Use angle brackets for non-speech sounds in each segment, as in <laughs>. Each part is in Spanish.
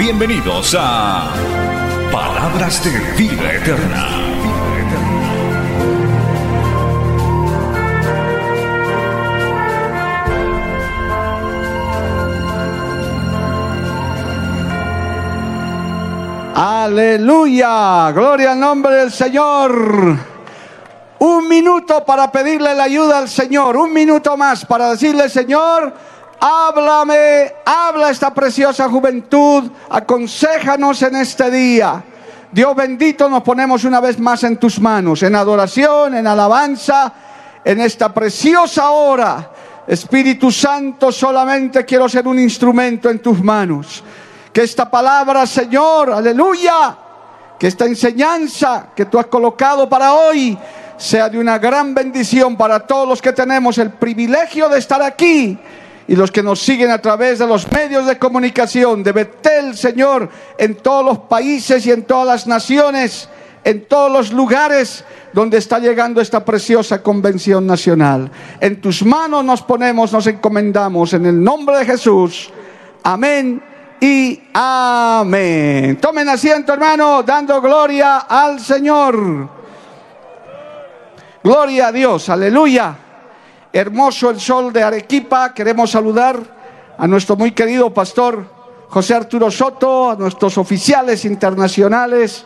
Bienvenidos a Palabras de Vida Eterna. Aleluya, gloria al nombre del Señor. Un minuto para pedirle la ayuda al Señor, un minuto más para decirle, Señor, háblame, habla esta preciosa juventud, aconséjanos en este día. Dios bendito, nos ponemos una vez más en tus manos, en adoración, en alabanza, en esta preciosa hora. Espíritu Santo, solamente quiero ser un instrumento en tus manos. Que esta palabra, Señor, aleluya, que esta enseñanza que tú has colocado para hoy sea de una gran bendición para todos los que tenemos el privilegio de estar aquí y los que nos siguen a través de los medios de comunicación de Betel, Señor, en todos los países y en todas las naciones, en todos los lugares donde está llegando esta preciosa convención nacional. En tus manos nos ponemos, nos encomendamos, en el nombre de Jesús. Amén y amén. Tomen asiento, hermano, dando gloria al Señor. Gloria a Dios, aleluya. Hermoso el sol de Arequipa. Queremos saludar a nuestro muy querido pastor José Arturo Soto, a nuestros oficiales internacionales,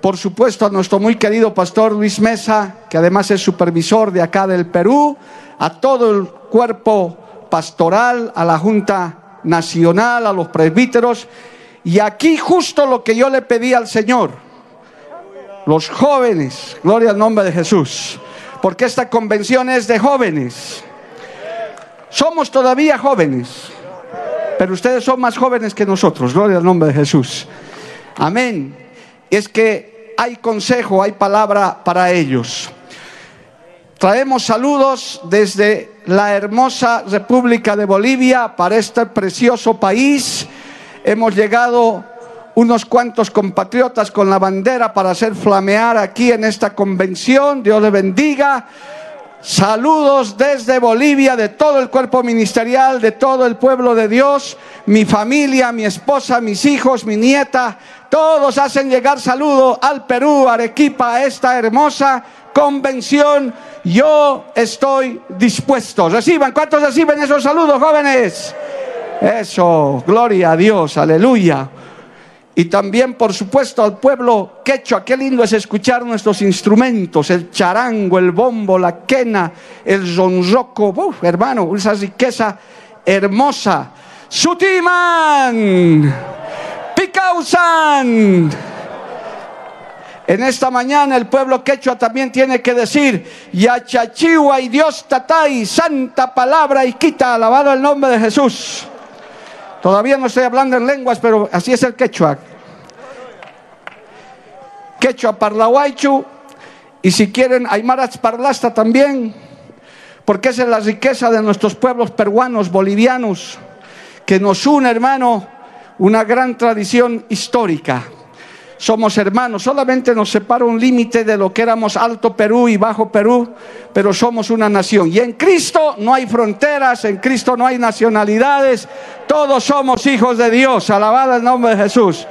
por supuesto a nuestro muy querido pastor Luis Mesa, que además es supervisor de acá del Perú, a todo el cuerpo pastoral, a la Junta Nacional, a los presbíteros. Y aquí justo lo que yo le pedí al Señor, los jóvenes, gloria al nombre de Jesús, porque esta convención es de jóvenes. Somos todavía jóvenes, pero ustedes son más jóvenes que nosotros, gloria al nombre de Jesús. Amén. Es que hay consejo, hay palabra para ellos. Traemos saludos desde la hermosa República de Bolivia para este precioso país. Hemos llegado unos cuantos compatriotas con la bandera para hacer flamear aquí en esta convención. Dios le bendiga. Saludos desde Bolivia, de todo el cuerpo ministerial, de todo el pueblo de Dios, mi familia, mi esposa, mis hijos, mi nieta, todos hacen llegar saludo al Perú, Arequipa, a esta hermosa convención. Yo estoy dispuesto. Reciban, ¿cuántos reciben esos saludos, jóvenes? Eso, gloria a Dios, aleluya. Y también, por supuesto, al pueblo quechua. Qué lindo es escuchar nuestros instrumentos, el charango, el bombo, la quena, el zonroco. Uf, hermano, esa riqueza hermosa. Sutiman, Picausan. En esta mañana el pueblo quechua también tiene que decir, Yachachiwa y Dios tatay, santa palabra y quita, alabado el nombre de Jesús. Todavía no estoy hablando en lenguas, pero así es el quechua. Quechua parlahuaychu, y si quieren, aymaras parlasta también, porque esa es la riqueza de nuestros pueblos peruanos, bolivianos, que nos une, hermano, una gran tradición histórica. Somos hermanos, solamente nos separa un límite de lo que éramos Alto Perú y Bajo Perú, pero somos una nación. Y en Cristo no hay fronteras, en Cristo no hay nacionalidades, todos somos hijos de Dios, alabado el nombre de Jesús.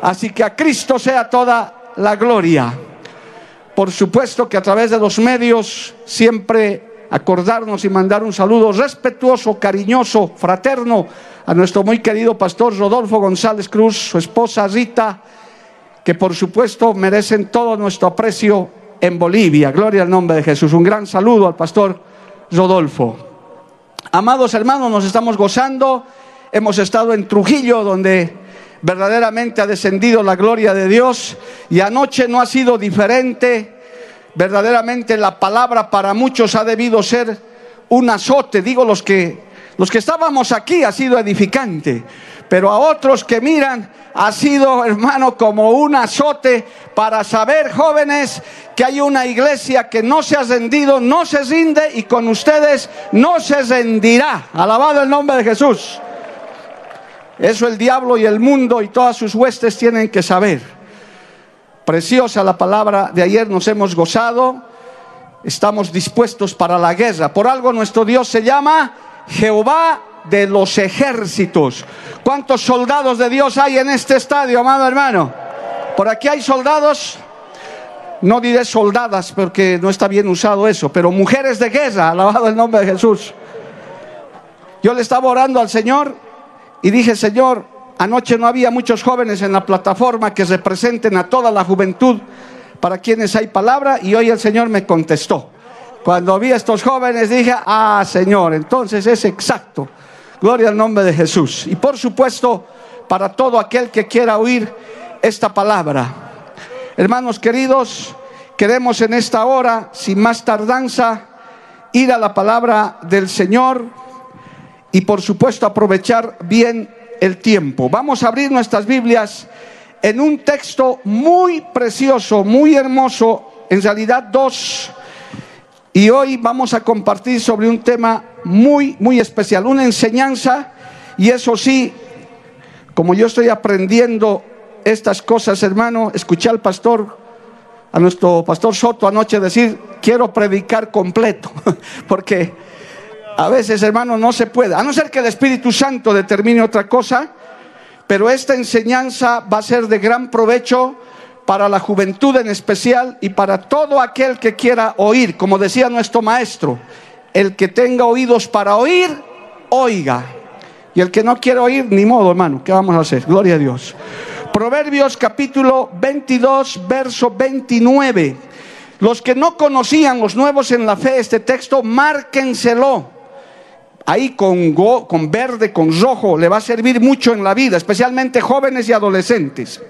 Así que a Cristo sea toda la gloria. Por supuesto que a través de los medios siempre acordarnos y mandar un saludo respetuoso, cariñoso, fraterno a nuestro muy querido pastor Rodolfo González Cruz, su esposa Rita, que por supuesto merecen todo nuestro aprecio en Bolivia. Gloria al nombre de Jesús. Un gran saludo al pastor Rodolfo. Amados hermanos, nos estamos gozando. Hemos estado en Trujillo, donde verdaderamente ha descendido la gloria de Dios y anoche no ha sido diferente. Verdaderamente la palabra para muchos ha debido ser un azote, digo los que los que estábamos aquí ha sido edificante, Pero a otros que miran ha sido, hermano, como un azote para saber, jóvenes, que hay una iglesia que no se ha rendido, no se rinde y con ustedes no se rendirá. Alabado el nombre de Jesús. Eso el diablo y el mundo y todas sus huestes tienen que saber. Preciosa la palabra de ayer, nos hemos gozado, estamos dispuestos para la guerra. Por algo nuestro Dios se llama Jehová de los ejércitos. ¿Cuántos soldados de Dios hay en este estadio, amado hermano? Por aquí hay soldados, no diré soldadas porque no está bien usado eso, pero mujeres de guerra, alabado el nombre de Jesús. Yo le estaba orando al Señor y dije, Señor, anoche no había muchos jóvenes en la plataforma que representen a toda la juventud para quienes hay palabra y hoy el Señor me contestó. Cuando vi a estos jóvenes dije, ah, Señor, entonces es exacto Gloria al nombre de Jesús. Y por supuesto, para todo aquel que quiera oír esta palabra. Hermanos queridos, queremos en esta hora, sin más tardanza, ir a la palabra del Señor y por supuesto aprovechar bien el tiempo. Vamos a abrir nuestras Biblias en un texto muy precioso, muy hermoso, en realidad dos y hoy vamos a compartir sobre un tema muy, muy especial, una enseñanza. Y eso sí, como yo estoy aprendiendo estas cosas, hermano, escuché al pastor, a nuestro pastor Soto anoche decir, quiero predicar completo, <laughs> porque a veces, hermano, no se puede, a no ser que el Espíritu Santo determine otra cosa, pero esta enseñanza va a ser de gran provecho para la juventud en especial y para todo aquel que quiera oír, como decía nuestro maestro, el que tenga oídos para oír, oiga. Y el que no quiere oír, ni modo, hermano, ¿qué vamos a hacer? Gloria a Dios. Proverbios capítulo 22, verso 29. Los que no conocían, los nuevos en la fe, este texto, márquenselo. Ahí con, con verde, con rojo, le va a servir mucho en la vida, especialmente jóvenes y adolescentes.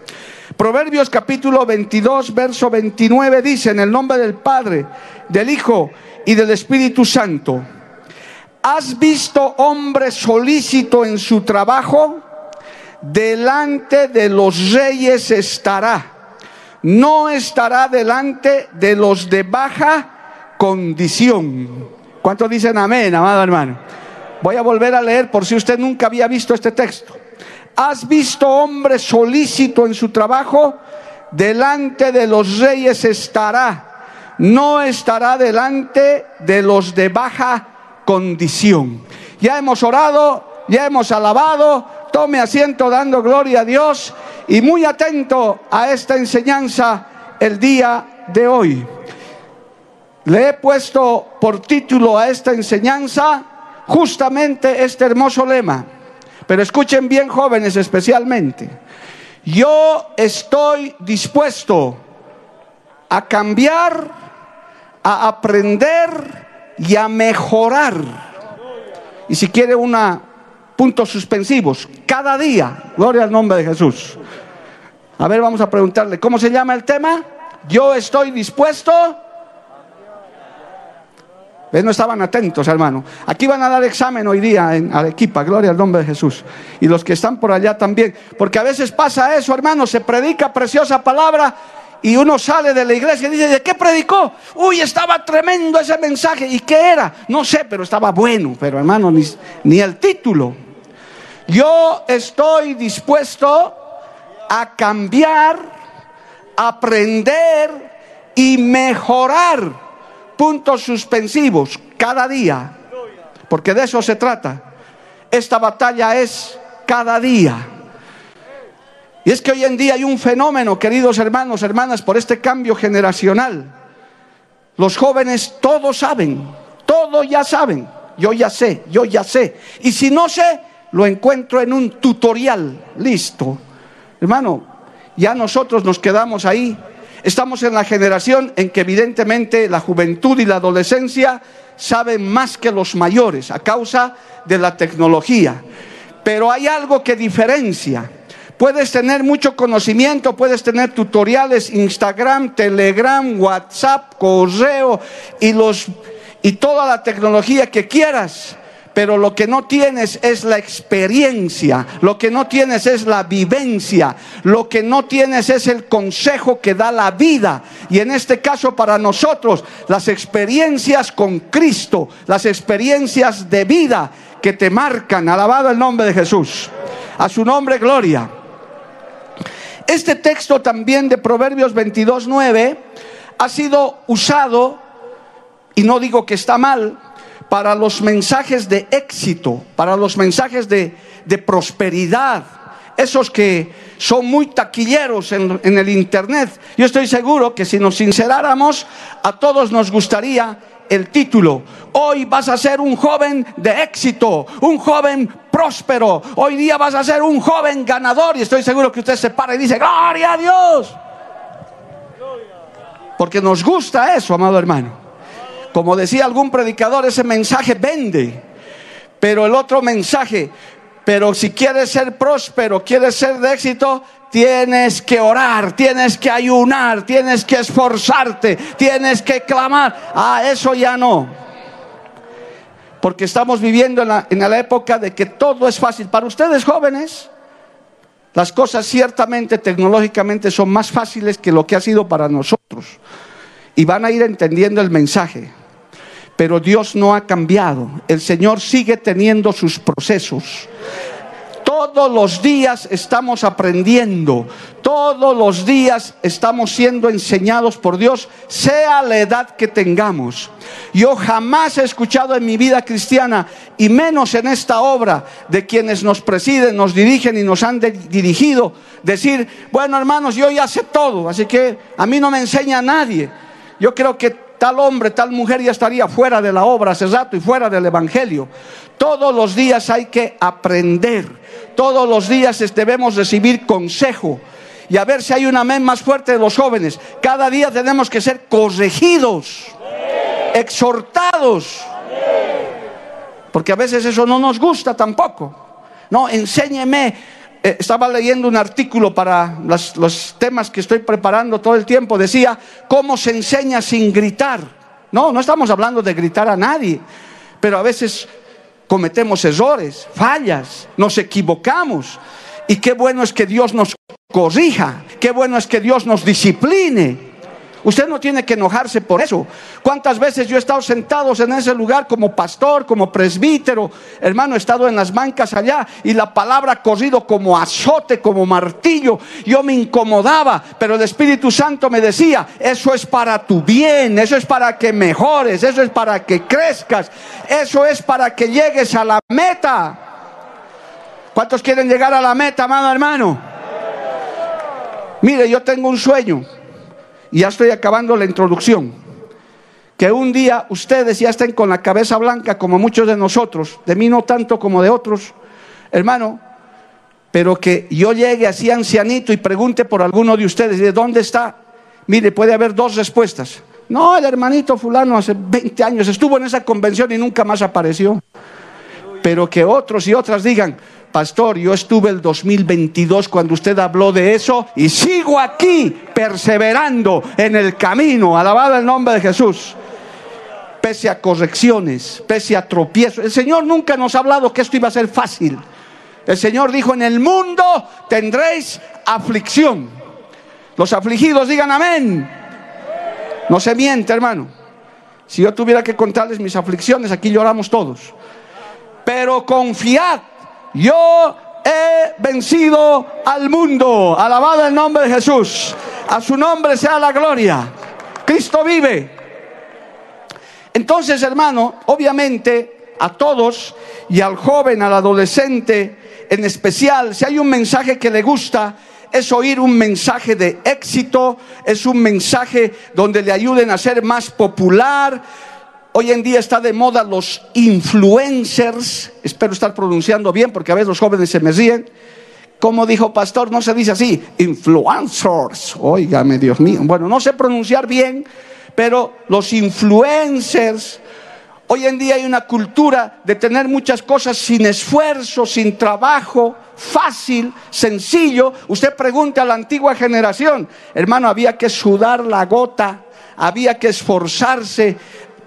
Proverbios capítulo 22, verso 29 dice, en el nombre del Padre, del Hijo y del Espíritu Santo, ¿has visto hombre solícito en su trabajo? Delante de los reyes estará. No estará delante de los de baja condición. ¿Cuántos dicen amén, amado hermano? Voy a volver a leer por si usted nunca había visto este texto. ¿Has visto hombre solícito en su trabajo? Delante de los reyes estará, no estará delante de los de baja condición. Ya hemos orado, ya hemos alabado, tome asiento dando gloria a Dios y muy atento a esta enseñanza el día de hoy. Le he puesto por título a esta enseñanza justamente este hermoso lema pero escuchen bien jóvenes especialmente. Yo estoy dispuesto a cambiar, a aprender y a mejorar. Y si quiere una puntos suspensivos, cada día, gloria al nombre de Jesús. A ver, vamos a preguntarle, ¿cómo se llama el tema? Yo estoy dispuesto no estaban atentos, hermano. Aquí van a dar examen hoy día en Arequipa, gloria al nombre de Jesús. Y los que están por allá también. Porque a veces pasa eso, hermano, se predica preciosa palabra y uno sale de la iglesia y dice, ¿de qué predicó? Uy, estaba tremendo ese mensaje. ¿Y qué era? No sé, pero estaba bueno. Pero hermano, ni, ni el título. Yo estoy dispuesto a cambiar, aprender y mejorar puntos suspensivos cada día, porque de eso se trata. Esta batalla es cada día. Y es que hoy en día hay un fenómeno, queridos hermanos, hermanas, por este cambio generacional. Los jóvenes todos saben, todo ya saben. Yo ya sé, yo ya sé. Y si no sé, lo encuentro en un tutorial. Listo. Hermano, ya nosotros nos quedamos ahí Estamos en la generación en que evidentemente la juventud y la adolescencia saben más que los mayores a causa de la tecnología. Pero hay algo que diferencia. Puedes tener mucho conocimiento, puedes tener tutoriales, Instagram, Telegram, WhatsApp, correo y, los, y toda la tecnología que quieras pero lo que no tienes es la experiencia, lo que no tienes es la vivencia, lo que no tienes es el consejo que da la vida. Y en este caso para nosotros, las experiencias con Cristo, las experiencias de vida que te marcan, alabado el nombre de Jesús. A su nombre, gloria. Este texto también de Proverbios 22.9 ha sido usado, y no digo que está mal, para los mensajes de éxito, para los mensajes de, prosperidad, esos que son muy taquilleros en, en, el Internet. Yo estoy seguro que si nos sinceráramos, a todos nos gustaría el título. Hoy vas a ser un joven de éxito, un joven próspero. Hoy día vas a ser un joven ganador. Y estoy seguro que usted se para y dice, gloria a Dios. Porque nos gusta eso, amado hermano. Como decía algún predicador, ese mensaje vende. Pero el otro mensaje, pero si quieres ser próspero, quieres ser de éxito, tienes que orar, tienes que ayunar, tienes que esforzarte, tienes que clamar. Ah, eso ya no. Porque estamos viviendo en la, en la época de que todo es fácil. Para ustedes jóvenes, las cosas ciertamente tecnológicamente son más fáciles que lo que ha sido para nosotros. Y van a ir entendiendo el mensaje. Pero Dios no ha cambiado. El Señor sigue teniendo sus procesos. Todos los días estamos aprendiendo, todos los días estamos siendo enseñados por Dios, sea la edad que tengamos. Yo jamás he escuchado en mi vida cristiana, y menos en esta obra, de quienes nos presiden, nos dirigen y nos han dirigido, decir, bueno hermanos, yo ya sé todo, así que a mí no me enseña nadie. Yo creo que tal hombre, tal mujer ya estaría fuera de la obra hace rato y fuera del Evangelio. Todos los días hay que aprender, todos los días debemos recibir consejo y a ver si hay una amén más fuerte de los jóvenes. Cada día tenemos que ser corregidos, exhortados, porque a veces eso no nos gusta tampoco. No, enséñeme eh, estaba leyendo un artículo para los temas que estoy preparando todo el tiempo, decía, ¿cómo se enseña sin gritar? No, no estamos hablando de gritar a nadie, pero a veces cometemos errores, fallas, nos equivocamos. Y qué bueno es que Dios nos corrija, qué bueno es que Dios nos discipline. Usted no tiene que enojarse por eso. ¿Cuántas veces yo he estado sentado en ese lugar como pastor, como presbítero? Hermano, he estado en las bancas allá y la palabra ha corrido como azote, como martillo. Yo me incomodaba, pero el Espíritu Santo me decía, eso es para tu bien, eso es para que mejores, eso es para que crezcas, eso es para que llegues a la meta. ¿Cuántos quieren llegar a la meta, amado hermano? Mire, yo tengo un sueño y ya estoy acabando la introducción, que un día ustedes ya estén con la cabeza blanca como muchos de nosotros, de mí no tanto como de otros, hermano, pero que yo llegue así ancianito y pregunte por alguno de ustedes, ¿de dónde está? Mire, puede haber dos respuestas. No, el hermanito fulano hace 20 años estuvo en esa convención y nunca más apareció. Pero que otros y otras digan, pastor, yo estuve el 2022 cuando usted habló de eso y sigo aquí perseverando en el camino, alabado el nombre de Jesús. Pese a correcciones, pese a tropiezos. El Señor nunca nos ha hablado que esto iba a ser fácil. El Señor dijo, en el mundo tendréis aflicción. Los afligidos digan amén. No se miente, hermano. Si yo tuviera que contarles mis aflicciones, aquí lloramos todos. Pero confiad yo he vencido al mundo. Alabado el nombre de Jesús. A su nombre sea la gloria. Cristo vive. Entonces, hermano, obviamente a todos y al joven, al adolescente en especial, si hay un mensaje que le gusta, es oír un mensaje de éxito, es un mensaje donde le ayuden a ser más popular, Hoy en día está de moda los influencers, espero estar pronunciando bien porque a veces los jóvenes se me ríen. Como dijo pastor, no se dice así, influencers. Óigame, Dios mío. Bueno, no sé pronunciar bien, pero los influencers, hoy en día hay una cultura de tener muchas cosas sin esfuerzo, sin trabajo, fácil, sencillo. Usted pregunta a la antigua generación, hermano, había que sudar la gota, había que esforzarse,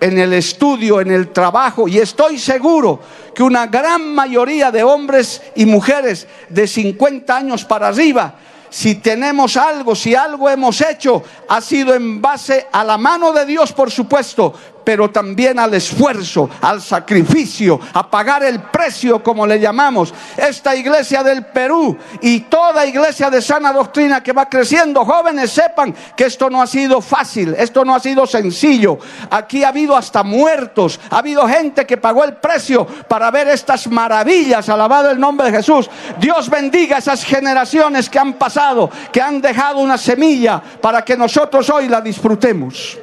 en el estudio, en el trabajo, y estoy seguro que una gran mayoría de hombres y mujeres de 50 años para arriba, si tenemos algo, si algo hemos hecho, ha sido en base a la mano de Dios, por supuesto, pero también al esfuerzo, al sacrificio, a pagar el precio, como le llamamos. Esta iglesia del Perú y toda iglesia de sana doctrina que va creciendo, jóvenes, sepan que esto no ha sido fácil, esto no ha sido sencillo. Aquí ha habido hasta muertos, ha habido gente que pagó el precio para ver estas maravillas, alabado el nombre de Jesús. Dios bendiga esas generaciones que han pasado, que han dejado una semilla para que nosotros hoy la disfrutemos.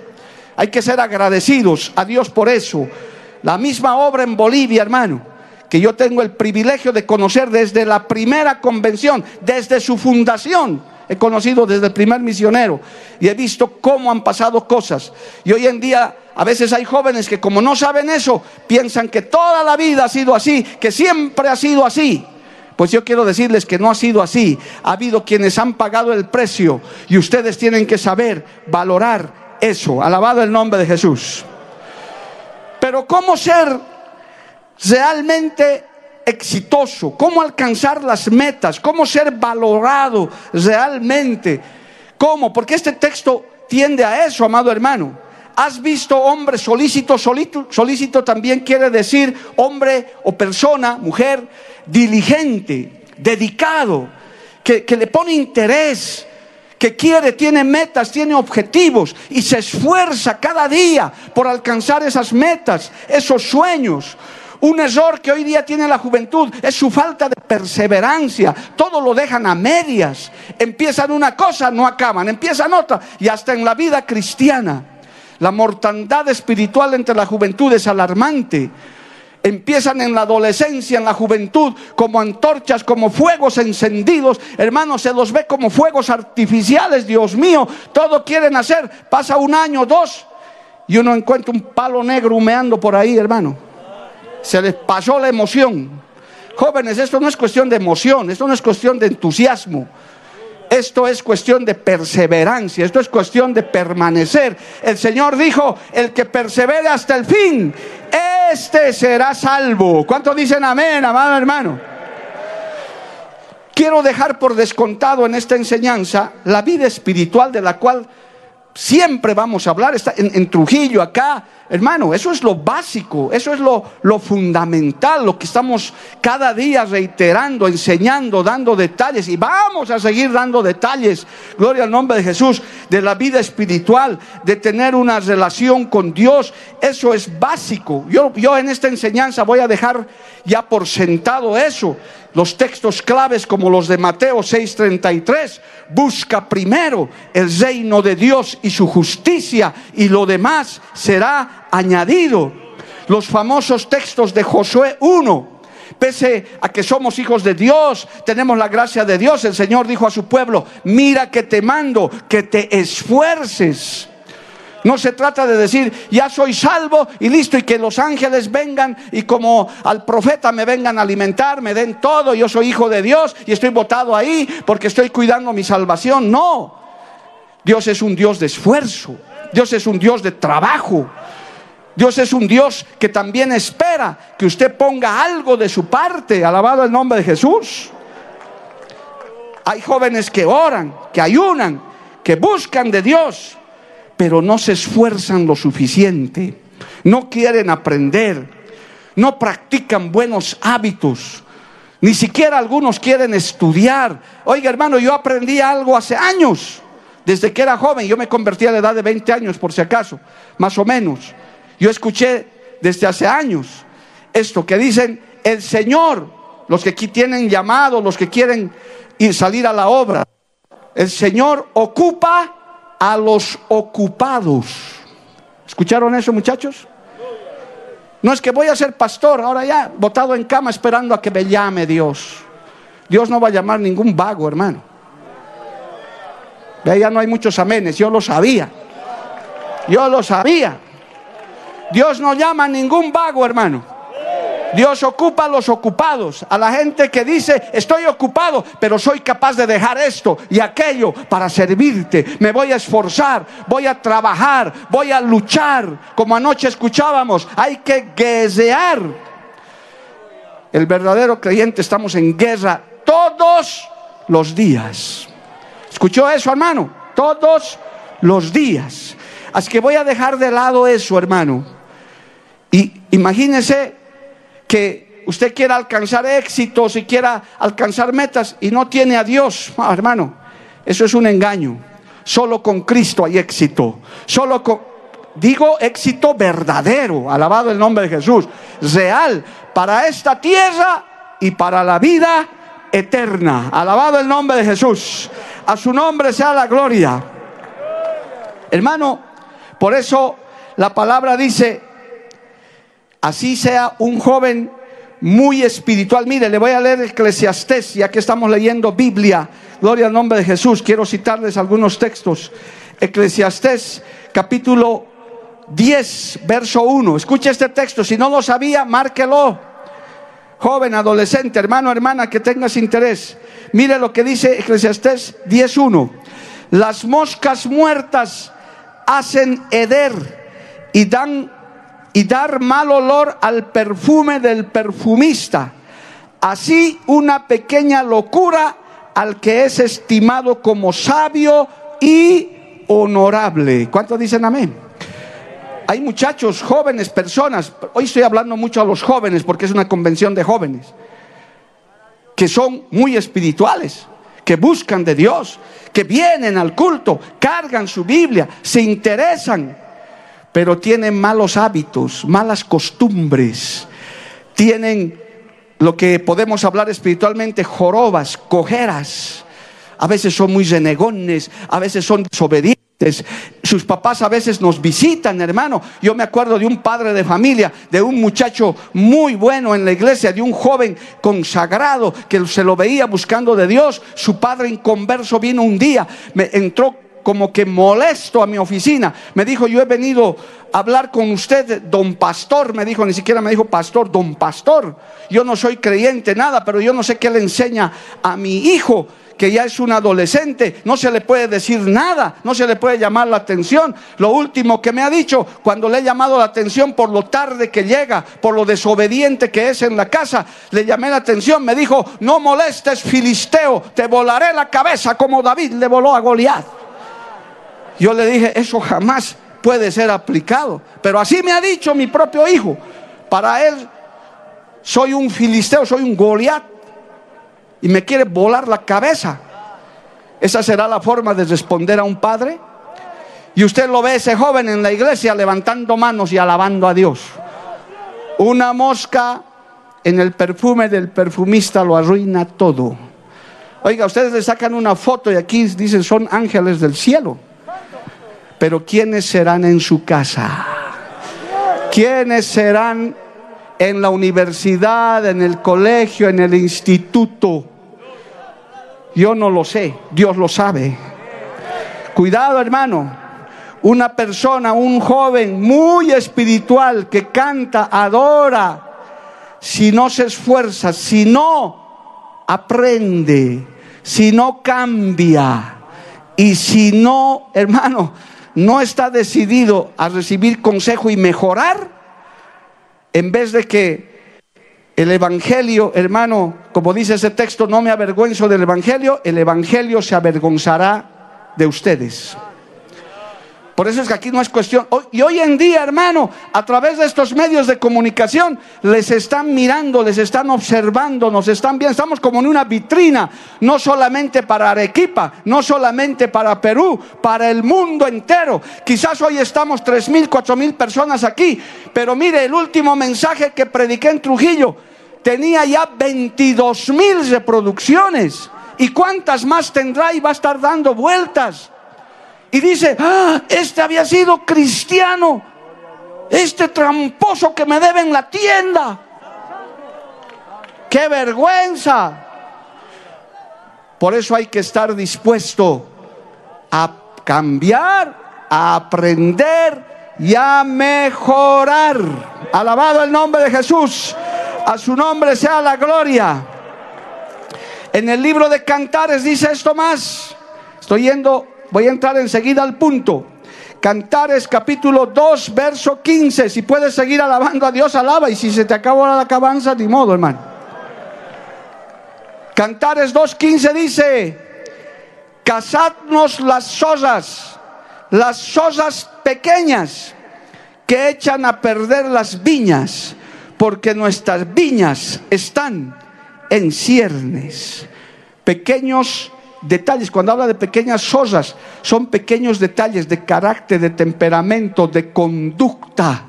Hay que ser agradecidos a Dios por eso. La misma obra en Bolivia, hermano, que yo tengo el privilegio de conocer desde la primera convención, desde su fundación. He conocido desde el primer misionero y he visto cómo han pasado cosas. Y hoy en día a veces hay jóvenes que como no saben eso, piensan que toda la vida ha sido así, que siempre ha sido así. Pues yo quiero decirles que no ha sido así. Ha habido quienes han pagado el precio y ustedes tienen que saber valorar eso. Alabado el nombre de Jesús. Pero ¿cómo ser realmente exitoso? ¿Cómo alcanzar las metas? ¿Cómo ser valorado realmente? ¿Cómo? Porque este texto tiende a eso, amado hermano. ¿Has visto hombre solícito? Solícito, también quiere decir hombre o persona, mujer, diligente, dedicado, que le pone interés, que quiere, tiene metas, tiene objetivos y se esfuerza cada día por alcanzar esas metas, esos sueños. Un error que hoy día tiene la juventud es su falta de perseverancia. Todo lo dejan a medias. Empiezan una cosa, no acaban. Empiezan otra. Y hasta en la vida cristiana. La mortandad espiritual entre la juventud es alarmante empiezan en la adolescencia, en la juventud, como antorchas, como fuegos encendidos. Hermanos, se los ve como fuegos artificiales, Dios mío, todo quieren hacer. Pasa un año, dos, y uno encuentra un palo negro humeando por ahí, hermano. Se les pasó la emoción. Jóvenes, esto no es cuestión de emoción, esto no es cuestión de entusiasmo. Esto es cuestión de perseverancia, esto es cuestión de permanecer. El Señor dijo, el que persevere hasta el fin, este será salvo. ¿Cuántos dicen amén, amado hermano? Quiero dejar por descontado en esta enseñanza la vida espiritual de la cual siempre vamos a hablar. Está en, Trujillo, acá, hermano, eso es lo básico, eso es lo, lo fundamental, lo que estamos cada día reiterando, enseñando, dando detalles y vamos a seguir dando detalles, gloria al nombre de Jesús, de la vida espiritual, de tener una relación con Dios, eso es básico. Yo, yo en esta enseñanza voy a dejar ya por sentado eso los textos claves como los de Mateo 6:33, busca primero el reino de Dios y su justicia y lo demás será añadido. Los famosos textos de Josué 1, pese a que somos hijos de Dios, tenemos la gracia de Dios, el Señor dijo a su pueblo, mira que te mando, que te esfuerces no se trata de decir, ya soy salvo y listo, y que los ángeles vengan y como al profeta me vengan a alimentar, me den todo, yo soy hijo de Dios y estoy votado ahí porque estoy cuidando mi salvación. No, Dios es un Dios de esfuerzo, Dios es un Dios de trabajo. Dios es un Dios que también espera que usted ponga algo de su parte, alabado el nombre de Jesús. Hay jóvenes que oran, que ayunan, que buscan de Dios, pero no se esfuerzan lo suficiente, no quieren aprender, no practican buenos hábitos, ni siquiera algunos quieren estudiar. Oiga hermano, yo aprendí algo hace años, desde que era joven, yo me convertí a la edad de 20 años por si acaso, más o menos. Yo escuché desde hace años esto que dicen, el Señor, los que aquí tienen llamado, los que quieren ir salir a la obra, el Señor ocupa a los ocupados. ¿Escucharon eso, muchachos? No es que voy a ser pastor, ahora ya, botado en cama esperando a que me llame Dios. Dios no va a llamar ningún vago, hermano. Ya no hay muchos amenes, yo lo sabía. Yo lo sabía. Dios no llama a ningún vago, hermano. Dios ocupa a los ocupados, a la gente que dice, estoy ocupado, pero soy capaz de dejar esto y aquello para servirte. Me voy a esforzar, voy a trabajar, voy a luchar. Como anoche escuchábamos, hay que guerrear. El verdadero creyente estamos en guerra todos los días. ¿Escuchó eso, hermano? Todos los días. Así que voy a dejar de lado eso, hermano. Y imagínese que usted quiera alcanzar éxitos y quiera alcanzar metas y no tiene a Dios, <laughs> ah, hermano, eso es un engaño. Solo con Cristo hay éxito. Solo con, digo, éxito verdadero, alabado el nombre de Jesús, real, para esta tierra y para la vida eterna. Alabado el nombre de Jesús. A su nombre sea la gloria. Hermano, por eso la palabra dice, así sea un joven muy espiritual. Mire, le voy a leer Eclesiastés, ya que estamos leyendo Biblia. Gloria al nombre de Jesús. Quiero citarles algunos textos. Eclesiastés capítulo 10, verso 1. Escuche este texto. Si no lo sabía, márquelo. Joven, adolescente, hermano, hermana, que tengas interés. Mire lo que dice Eclesiastés 10.1. Las moscas muertas hacen heder y dan y dar mal olor al perfume del perfumista. Así una pequeña locura al que es estimado como sabio y honorable. ¿Cuántos dicen amén? Hay muchachos, jóvenes, personas, hoy estoy hablando mucho a los jóvenes porque es una convención de jóvenes, que son muy espirituales, que buscan de Dios, que vienen al culto, cargan su Biblia, se interesan pero tienen malos hábitos, malas costumbres, tienen lo que podemos hablar espiritualmente, jorobas, cojeras. A veces son muy renegones, a veces son desobedientes. Sus papás a veces nos visitan, hermano. Yo me acuerdo de un padre de familia, de un muchacho muy bueno en la iglesia, de un joven consagrado que se lo veía buscando de Dios. Su padre inconverso vino un día, me entró como que molesto a mi oficina. Me dijo, yo he venido a hablar con usted, don pastor. Me dijo, ni siquiera me dijo pastor, don pastor. Yo no soy creyente, nada, pero yo no sé qué le enseña a mi hijo que ya es un adolescente, no se le puede decir nada, no se le puede llamar la atención. Lo último que me ha dicho, cuando le he llamado la atención por lo tarde que llega, por lo desobediente que es en la casa, le llamé la atención, me dijo, no molestes filisteo, te volaré la cabeza como David le voló a Goliat. Yo le dije, eso jamás puede ser aplicado. Pero así me ha dicho mi propio hijo. Para él soy un filisteo, soy un Goliat. Y me quiere volar la cabeza. ¿Esa será la forma de responder a un padre? Y usted lo ve ese joven en la iglesia levantando manos y alabando a Dios. Una mosca en el perfume del perfumista lo arruina todo. Oiga, ustedes le sacan una foto y aquí dicen son ángeles del cielo. Pero ¿quiénes serán en su casa? ¿Quiénes serán en la universidad, en el colegio, en el instituto? Yo no lo sé, Dios lo sabe. Cuidado hermano, una persona, un joven muy espiritual que canta, adora, si no se esfuerza, si no aprende, si no cambia y si no, hermano, no está decidido a recibir consejo y mejorar, en vez de que el Evangelio, hermano, como dice ese texto, no me avergüenzo del Evangelio, el Evangelio se avergonzará de ustedes. Por eso es que aquí no es cuestión. Y hoy en día, hermano, a través de estos medios de comunicación, les están mirando, les están observando, nos están viendo. Estamos como en una vitrina, no solamente para Arequipa, no solamente para Perú, para el mundo entero. Quizás hoy estamos tres mil, cuatro mil personas aquí, pero mire, el último mensaje que prediqué en Trujillo tenía ya 22 mil reproducciones. ¿Y cuántas más tendrá y va a estar dando vueltas? Y dice, ah, este había sido cristiano, este tramposo que me debe en la tienda. ¡Qué vergüenza! Por eso hay que estar dispuesto a cambiar, a aprender y a mejorar. Alabado el nombre de Jesús. A su nombre sea la gloria. En el libro de Cantares dice esto más. Estoy yendo, voy a entrar enseguida al punto. Cantares capítulo 2, verso 15. Si puedes seguir alabando a Dios, alaba. Y si se te acabó la alabanza, ni modo, hermano. Cantares 2.15 dice, cazadnos las sosas, las sosas pequeñas que echan a perder las viñas, porque nuestras viñas están en ciernes. Pequeños detalles, cuando habla de pequeñas sosas, son pequeños detalles de carácter, de temperamento, de conducta.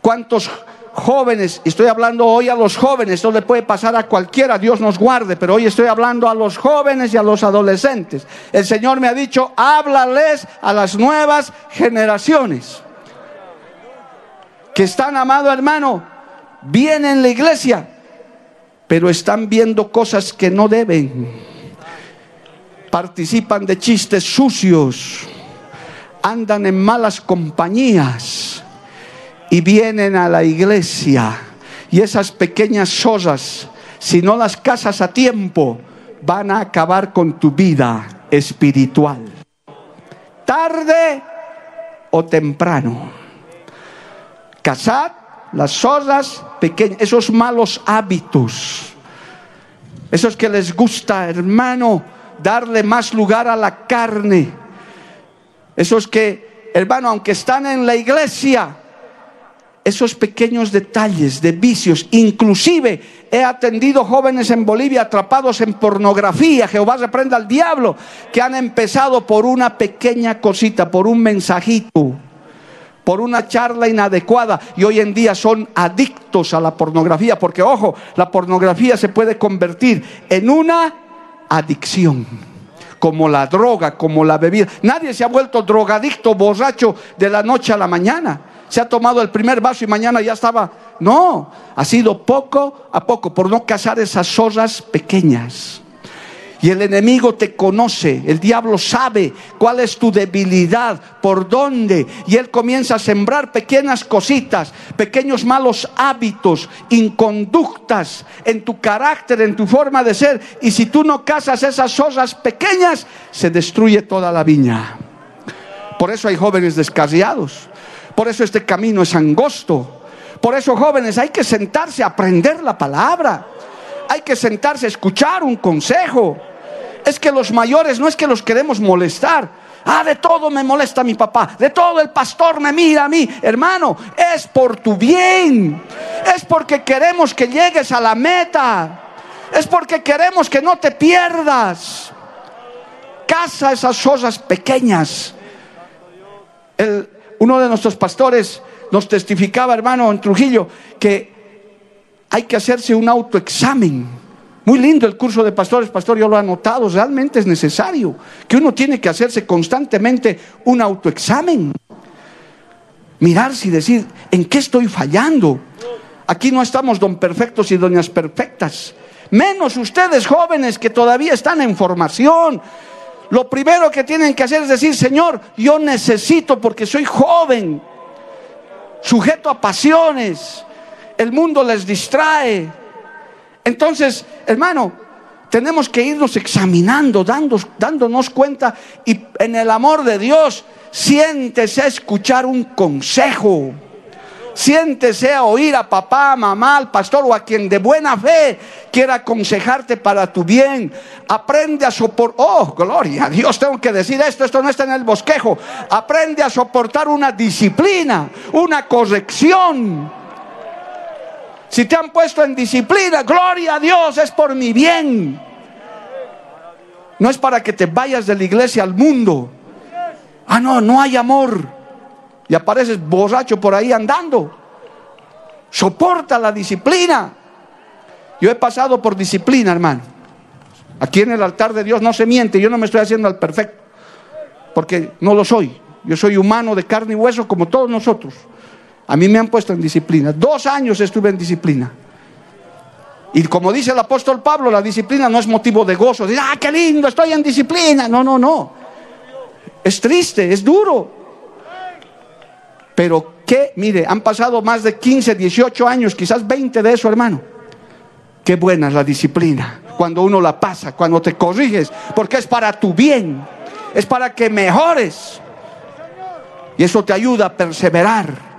¿Cuántos jóvenes, estoy hablando hoy a los jóvenes, esto le puede pasar a cualquiera, Dios nos guarde, pero hoy estoy hablando a los jóvenes y a los adolescentes. El Señor me ha dicho, háblales a las nuevas generaciones que están, amado hermano, bien en la iglesia, pero están viendo cosas que no deben. Participan de chistes sucios, andan en malas compañías y vienen a la iglesia. Y esas pequeñas sosas, si no las casas a tiempo, van a acabar con tu vida espiritual. Tarde o temprano. Casad las sosas pequeñas, esos malos hábitos, esos que les gusta, hermano, darle más lugar a la carne, esos que, hermano, aunque están en la iglesia, esos pequeños detalles de vicios. Inclusive he atendido jóvenes en Bolivia atrapados en pornografía, Jehová reprenda al diablo, que han empezado por una pequeña cosita, por un mensajito, por una charla inadecuada y hoy en día son adictos a la pornografía, porque ojo, la pornografía se puede convertir en una adicción como la droga, como la bebida. Nadie se ha vuelto drogadicto, borracho de la noche a la mañana se ha tomado el primer vaso y mañana ya estaba. No, ha sido poco a poco por no cazar esas zorras pequeñas. Y el enemigo te conoce, el diablo sabe cuál es tu debilidad, por dónde. Y él comienza a sembrar pequeñas cositas, pequeños malos hábitos, inconductas en tu carácter, en tu forma de ser. Y si tú no cazas esas zorras pequeñas, se destruye toda la viña. Por eso hay jóvenes descarriados por eso este camino es angosto. Por eso, jóvenes, hay que sentarse a aprender la palabra. Hay que sentarse a escuchar un consejo. Es que los mayores no es que los queremos molestar. Ah, de todo me molesta mi papá, de todo el pastor me mira a mí. Hermano, es por tu bien. Es porque queremos que llegues a la meta. Es porque queremos que no te pierdas. Casa esas cosas pequeñas. Uno de nuestros pastores nos testificaba, hermano, en Trujillo, que hay que hacerse un autoexamen. Muy lindo el curso de pastores, pastor, yo lo he anotado, realmente es necesario que uno tiene que hacerse constantemente un autoexamen. Mirarse y decir, ¿en qué estoy fallando? Aquí no estamos don perfectos y doñas perfectas. Menos ustedes jóvenes que todavía están en formación, lo primero que tienen que hacer es decir, Señor, yo necesito porque soy joven, sujeto a pasiones, el mundo les distrae. Entonces, hermano, tenemos que irnos examinando, dándonos cuenta y en el amor de Dios, siéntese a escuchar un consejo. Siéntese a oír a papá, mamá, al pastor o a quien de buena fe quiera aconsejarte para tu bien. Aprende a soportar. Oh, gloria a Dios, tengo que decir esto, esto no está en el bosquejo. Aprende a soportar una disciplina, una corrección. Si te han puesto en disciplina, gloria a Dios, es por mi bien. No es para que te vayas de la iglesia al mundo. Ah, no, no hay amor y apareces borracho por ahí andando. Soporta la disciplina. Yo he pasado por disciplina, hermano. Aquí en el altar de Dios no se miente, yo no me estoy haciendo al perfecto, porque no lo soy. Yo soy humano de carne y hueso como todos nosotros. A mí me han puesto en disciplina. Dos años estuve en disciplina. Y como dice el apóstol Pablo, la disciplina no es motivo de gozo. Dice, ah, qué lindo, estoy en disciplina. No, no, no. Es triste, es duro. Pero que, mire, han pasado más de 15, 18 años, quizás 20 de eso, hermano. Qué buena es la disciplina. Cuando uno la pasa, cuando te corriges, porque es para tu bien, es para que mejores. Y eso te ayuda a perseverar.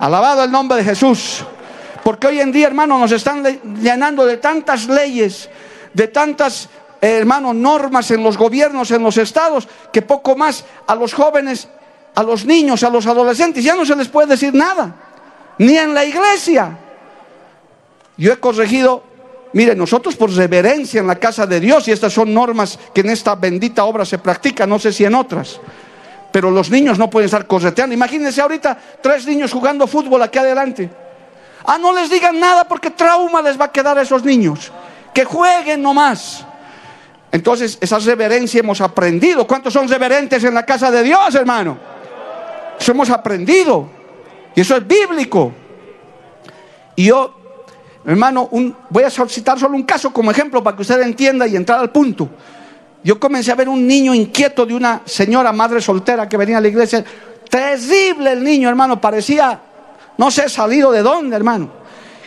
Alabado el nombre de Jesús. Porque hoy en día, hermano, nos están llenando de tantas leyes, de tantas, eh, hermano, normas en los gobiernos, en los estados, que poco más a los jóvenes, a los niños, a los adolescentes, ya no se les puede decir nada. Ni en la iglesia. Yo he corregido, mire, nosotros por reverencia en la casa de Dios, y estas son normas que en esta bendita obra se practican, no sé si en otras, pero los niños no pueden estar correteando. Imagínense ahorita tres niños jugando fútbol aquí adelante. Ah, no les digan nada porque trauma les va a quedar a esos niños. Que jueguen nomás. Entonces, esa reverencia hemos aprendido. ¿Cuántos son reverentes en la casa de Dios, hermano? Eso hemos aprendido. Y eso es bíblico. Y yo Hermano, voy a citar solo un caso como ejemplo para que usted entienda y entrar al punto. Yo comencé a ver un niño inquieto de una señora madre soltera que venía a la iglesia. Terrible el niño, hermano, parecía, no sé, salido de dónde, hermano.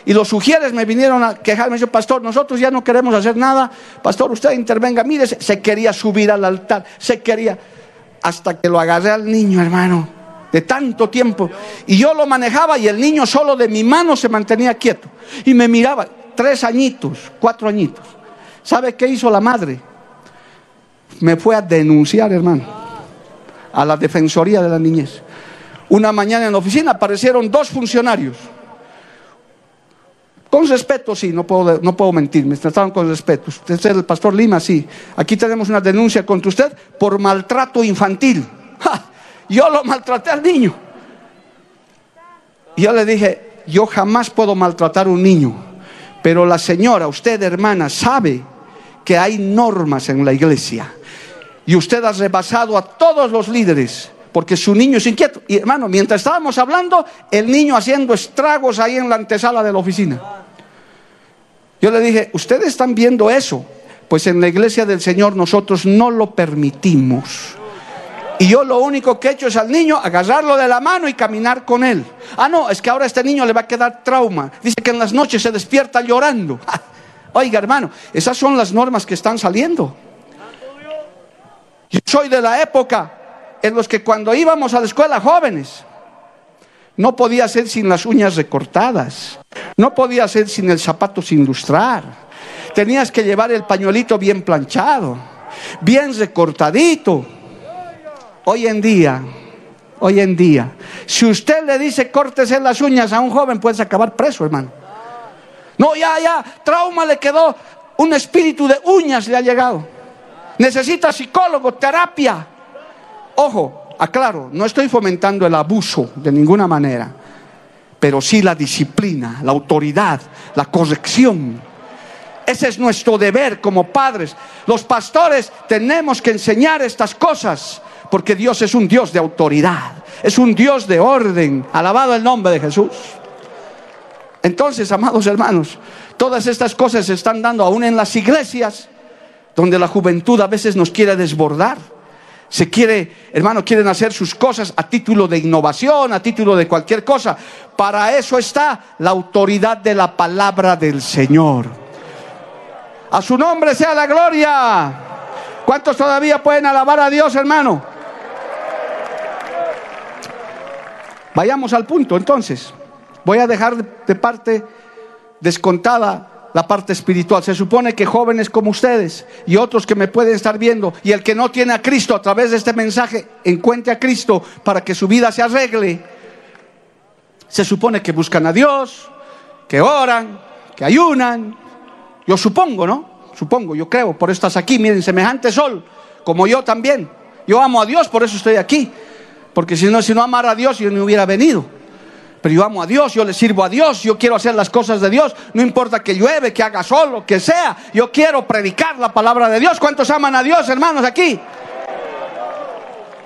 Y los sugieres me vinieron a quejarme, dijo, pastor, nosotros ya no queremos hacer nada, pastor, usted intervenga, mire, se quería subir al altar, se quería, hasta que lo agarré al niño, hermano de tanto tiempo. Y yo lo manejaba y el niño solo de mi mano se mantenía quieto. Y me miraba, tres añitos, cuatro añitos. ¿Sabe qué hizo la madre? Me fue a denunciar, hermano, a la Defensoría de la Niñez. Una mañana en la oficina aparecieron dos funcionarios. Con respeto, sí, no puedo, no puedo mentir, me trataron con respeto. Usted es el pastor Lima, sí. Aquí tenemos una denuncia contra usted por maltrato infantil. Yo lo maltraté al niño. Y yo le dije, yo jamás puedo maltratar a un niño. Pero la señora, usted hermana, sabe que hay normas en la iglesia. Y usted ha rebasado a todos los líderes porque su niño es inquieto. Y hermano, mientras estábamos hablando, el niño haciendo estragos ahí en la antesala de la oficina. Yo le dije, ustedes están viendo eso. Pues en la iglesia del Señor nosotros no lo permitimos. Y yo lo único que he hecho es al niño agarrarlo de la mano y caminar con él. Ah, no, es que ahora a este niño le va a quedar trauma. Dice que en las noches se despierta llorando. <laughs> Oiga, hermano, esas son las normas que están saliendo. Soy de la época en los que cuando íbamos a la escuela jóvenes, no podía ser sin las uñas recortadas, no podía ser sin el zapato sin lustrar, tenías que llevar el pañuelito bien planchado, bien recortadito. Hoy en día, hoy en día, si usted le dice córtese las uñas a un joven, puede acabar preso, hermano. No, ya, ya, trauma le quedó, un espíritu de uñas le ha llegado. Necesita psicólogo, terapia. Ojo, aclaro, no estoy fomentando el abuso de ninguna manera, pero sí la disciplina, la autoridad, la corrección. Ese es nuestro deber como padres. Los pastores tenemos que enseñar estas cosas porque Dios es un Dios de autoridad, es un Dios de orden. Alabado el nombre de Jesús. Entonces, amados hermanos, todas estas cosas se están dando aún en las iglesias, donde la juventud a veces nos quiere desbordar. Se quiere, hermano, quieren hacer sus cosas a título de innovación, a título de cualquier cosa. Para eso está la autoridad de la palabra del Señor. A su nombre sea la gloria. ¿Cuántos todavía pueden alabar a Dios, hermano? Vayamos al punto entonces. Voy a dejar de parte descontada la parte espiritual. Se supone que jóvenes como ustedes y otros que me pueden estar viendo y el que no tiene a Cristo a través de este mensaje, encuentre a Cristo para que su vida se arregle. Se supone que buscan a Dios, que oran, que ayunan. Yo supongo, ¿no? Supongo, yo creo, por eso estás aquí. Miren, semejante sol, como yo también. Yo amo a Dios, por eso estoy aquí. Porque si no, si no amara a Dios, yo no hubiera venido. Pero yo amo a Dios, yo le sirvo a Dios, yo quiero hacer las cosas de Dios. No importa que llueve, que haga sol, lo que sea. Yo quiero predicar la palabra de Dios. ¿Cuántos aman a Dios, hermanos, aquí?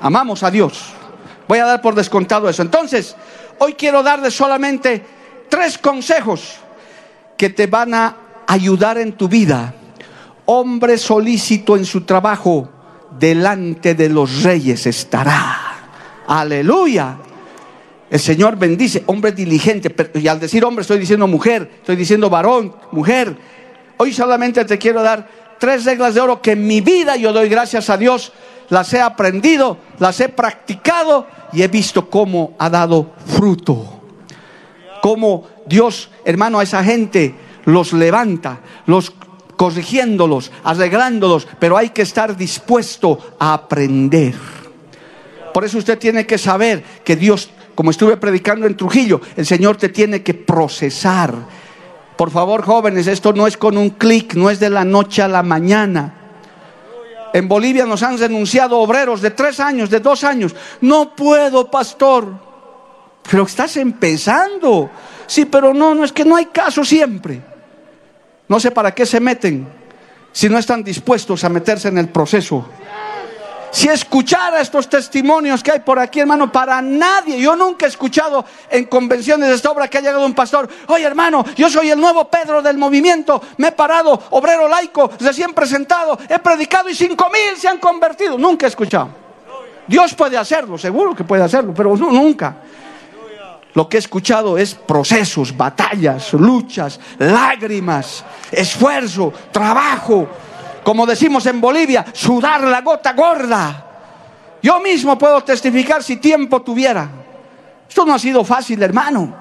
Amamos a Dios. Voy a dar por descontado eso. Entonces, hoy quiero darle solamente tres consejos que te van a ayudar en tu vida. Hombre solícito en su trabajo, delante de los reyes estará. Aleluya. El Señor bendice, hombre diligente. Y al decir hombre estoy diciendo mujer, estoy diciendo varón, mujer. Hoy solamente te quiero dar tres reglas de oro que en mi vida yo doy gracias a Dios, las he aprendido, las he practicado y he visto cómo ha dado fruto. Cómo Dios, hermano, a esa gente los levanta, los corrigiéndolos, arreglándolos, pero hay que estar dispuesto a aprender. Por eso usted tiene que saber que Dios, como estuve predicando en Trujillo, el Señor te tiene que procesar. Por favor, jóvenes, esto no es con un clic, no es de la noche a la mañana. En Bolivia nos han denunciado obreros de tres años, de dos años. No puedo, pastor. Pero estás empezando. Sí, pero no, no es que no hay caso siempre. No sé para qué se meten si no están dispuestos a meterse en el proceso. Si escuchara estos testimonios que hay por aquí, hermano, para nadie, yo nunca he escuchado en convenciones de esta obra que ha llegado un pastor, oye hermano, yo soy el nuevo Pedro del movimiento, me he parado, obrero laico, recién presentado, he predicado y cinco mil se han convertido. Nunca he escuchado. Dios puede hacerlo, seguro que puede hacerlo, pero nunca. Lo que he escuchado es procesos, batallas, luchas, lágrimas, esfuerzo, trabajo, como decimos en Bolivia, sudar la gota gorda. Yo mismo puedo testificar si tiempo tuviera. Esto no ha sido fácil, hermano,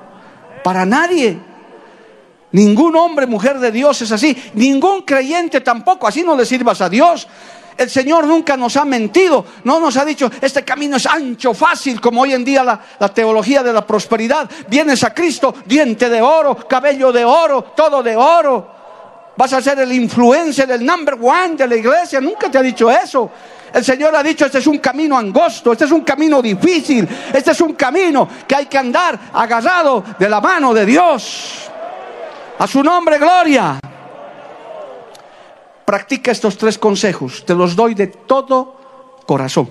para nadie. Ningún hombre, mujer de Dios es así. Ningún creyente tampoco. Así no le sirvas a Dios. El Señor nunca nos ha mentido. No nos ha dicho, este camino es ancho, fácil, como hoy en día la, teología de la prosperidad. Vienes a Cristo, diente de oro, cabello de oro, todo de oro vas a ser el influencer, el number one de la iglesia. Nunca te ha dicho eso. El Señor ha dicho, este es un camino angosto, este es un camino difícil, este es un camino que hay que andar agarrado de la mano de Dios. A su nombre, gloria. Practica estos tres consejos, te los doy de todo corazón.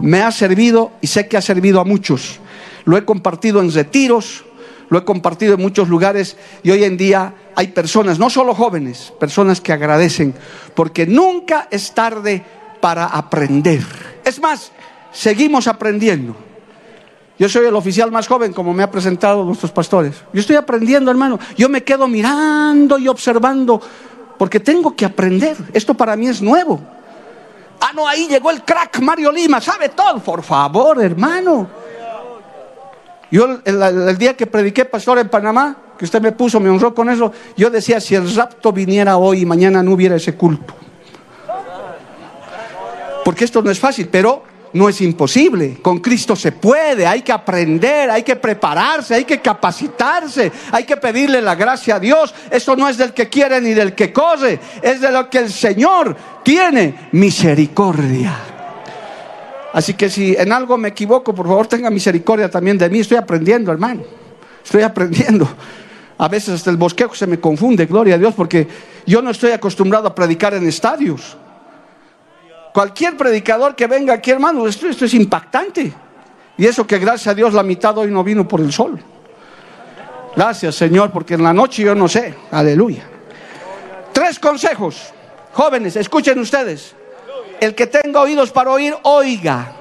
Me ha servido y sé que ha servido a muchos. Lo he compartido en retiros, lo he compartido en muchos lugares y hoy en día hay personas, no solo jóvenes, personas que agradecen, porque nunca es tarde para aprender. Es más, seguimos aprendiendo. Yo soy el oficial más joven, como me ha presentado nuestros pastores. Yo estoy aprendiendo, hermano. Yo me quedo mirando y observando, porque tengo que aprender. Esto para mí es nuevo. Ah, no, ahí llegó el crack Mario Lima, sabe todo. Por favor, hermano. Yo el, día que prediqué, pastor, en Panamá, que usted me puso, me honró con eso, yo decía, si el rapto viniera hoy y mañana no hubiera ese culto. Porque esto no es fácil, pero no es imposible. Con Cristo se puede, hay que aprender, hay que prepararse, hay que capacitarse, hay que pedirle la gracia a Dios. Esto no es del que quiere ni del que corre, es de lo que el Señor tiene misericordia. Así que si en algo me equivoco, por favor tenga misericordia también de mí. Estoy aprendiendo, hermano. Estoy aprendiendo. A veces hasta el bosquejo se me confunde, gloria a Dios, porque yo no estoy acostumbrado a predicar en estadios. Cualquier predicador que venga aquí, hermano, esto, es impactante. Y eso que gracias a Dios la mitad hoy no vino por el sol. Gracias, Señor, porque en la noche yo no sé. Aleluya. Tres consejos. Jóvenes, escuchen ustedes. El que tenga oídos para oír, oiga.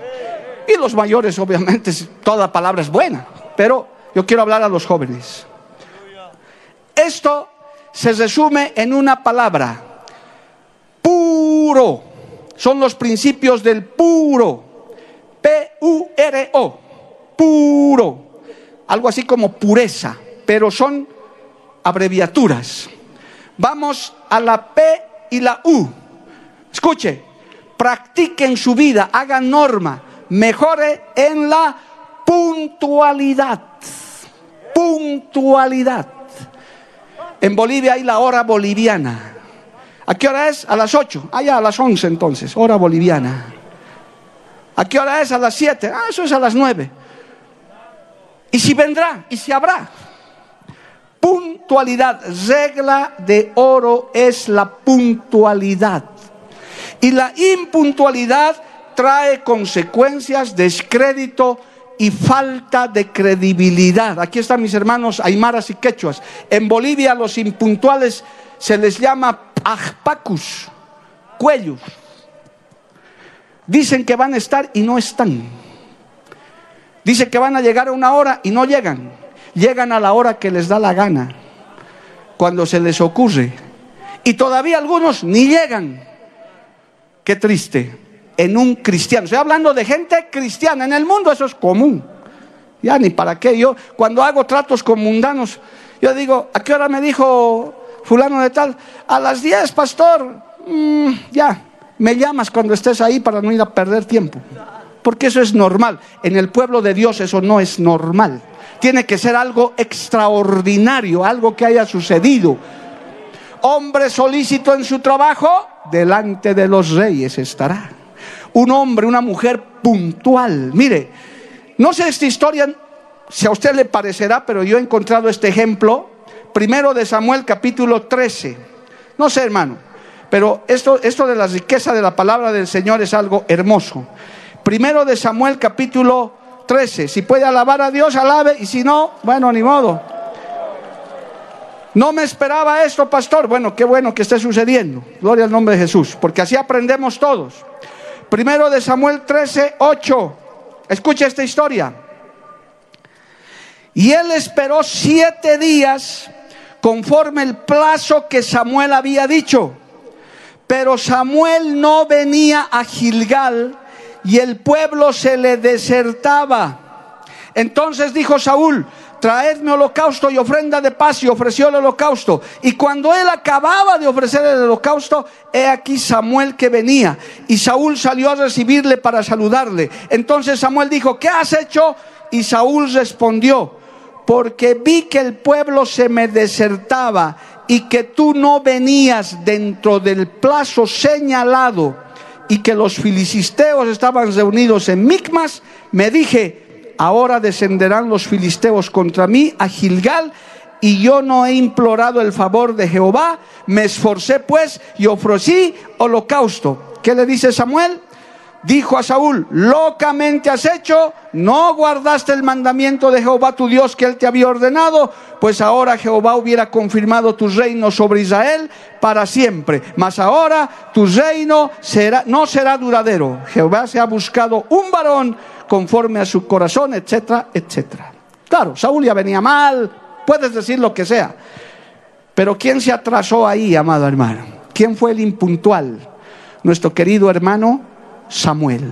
Y los mayores, obviamente, toda palabra es buena. Pero yo quiero hablar a los jóvenes. Esto se resume en una palabra. Puro. Son los principios del puro. P-U-R-O. Puro. Algo así como pureza. Pero son abreviaturas. Vamos a la P y la U. Escuche, practiquen su vida, hagan norma, mejore en la puntualidad. Puntualidad. En Bolivia hay la hora boliviana. ¿A qué hora es? A las 8. Allá a las 11 entonces, hora boliviana. ¿A qué hora es? A las 7. Ah, eso es a las 9. ¿Y si vendrá? ¿Y si habrá? Puntualidad. Regla de oro es la puntualidad. Y la impuntualidad trae consecuencias, descrédito y falta de credibilidad. Aquí están mis hermanos aymaras y quechuas. En Bolivia los impuntuales se les llama ajpacus, cuellos. Dicen que van a estar y no están. Dice que van a llegar a una hora y no llegan. Llegan a la hora que les da la gana, cuando se les ocurre. Y todavía algunos ni llegan. Qué triste. En un cristiano. Estoy hablando de gente cristiana. En el mundo eso es común. Ya ni para qué. Yo cuando hago tratos con mundanos, yo digo, ¿a qué hora me dijo fulano de tal? A las 10, pastor. Mm, ya, me llamas cuando estés ahí para no ir a perder tiempo. Porque eso es normal. En el pueblo de Dios eso no es normal. Tiene que ser algo extraordinario, algo que haya sucedido. Hombre solícito en su trabajo, delante de los reyes estará. Un hombre, una mujer puntual. Mire, no sé esta historia si a usted le parecerá, pero yo he encontrado este ejemplo. Primero de Samuel capítulo 13. No sé, hermano, pero esto, esto de la riqueza de la palabra del Señor es algo hermoso. Primero de Samuel capítulo 13. Si puede alabar a Dios, alabe. Y si no, bueno, ni modo. No me esperaba esto, pastor. Bueno, qué bueno que esté sucediendo. Gloria al nombre de Jesús. Porque así aprendemos todos. Primero de Samuel 13, 8. Escucha esta historia. Y él esperó siete días conforme el plazo que Samuel había dicho. Pero Samuel no venía a Gilgal y el pueblo se le desertaba. Entonces dijo Saúl, traedme holocausto y ofrenda de paz y ofreció el holocausto. Y cuando él acababa de ofrecer el holocausto, he aquí Samuel que venía. Y Saúl salió a recibirle para saludarle. Entonces Samuel dijo, ¿qué has hecho? Y Saúl respondió, porque vi que el pueblo se me desertaba y que tú no venías dentro del plazo señalado y que los filisteos estaban reunidos en Micmas, me dije, ahora descenderán los filisteos contra mí a Gilgal y yo no he implorado el favor de Jehová, me esforcé pues y ofrecí holocausto. ¿Qué le dice Samuel? Dijo a Saúl, locamente has hecho, no guardaste el mandamiento de Jehová tu Dios que él te había ordenado, pues ahora Jehová hubiera confirmado tu reino sobre Israel para siempre. Mas ahora tu reino será, no será duradero. Jehová se ha buscado un varón conforme a su corazón, etcétera, etcétera. Claro, Saúl ya venía mal, puedes decir lo que sea. Pero ¿quién se atrasó ahí, amado hermano? ¿Quién fue el impuntual? Nuestro querido hermano Samuel.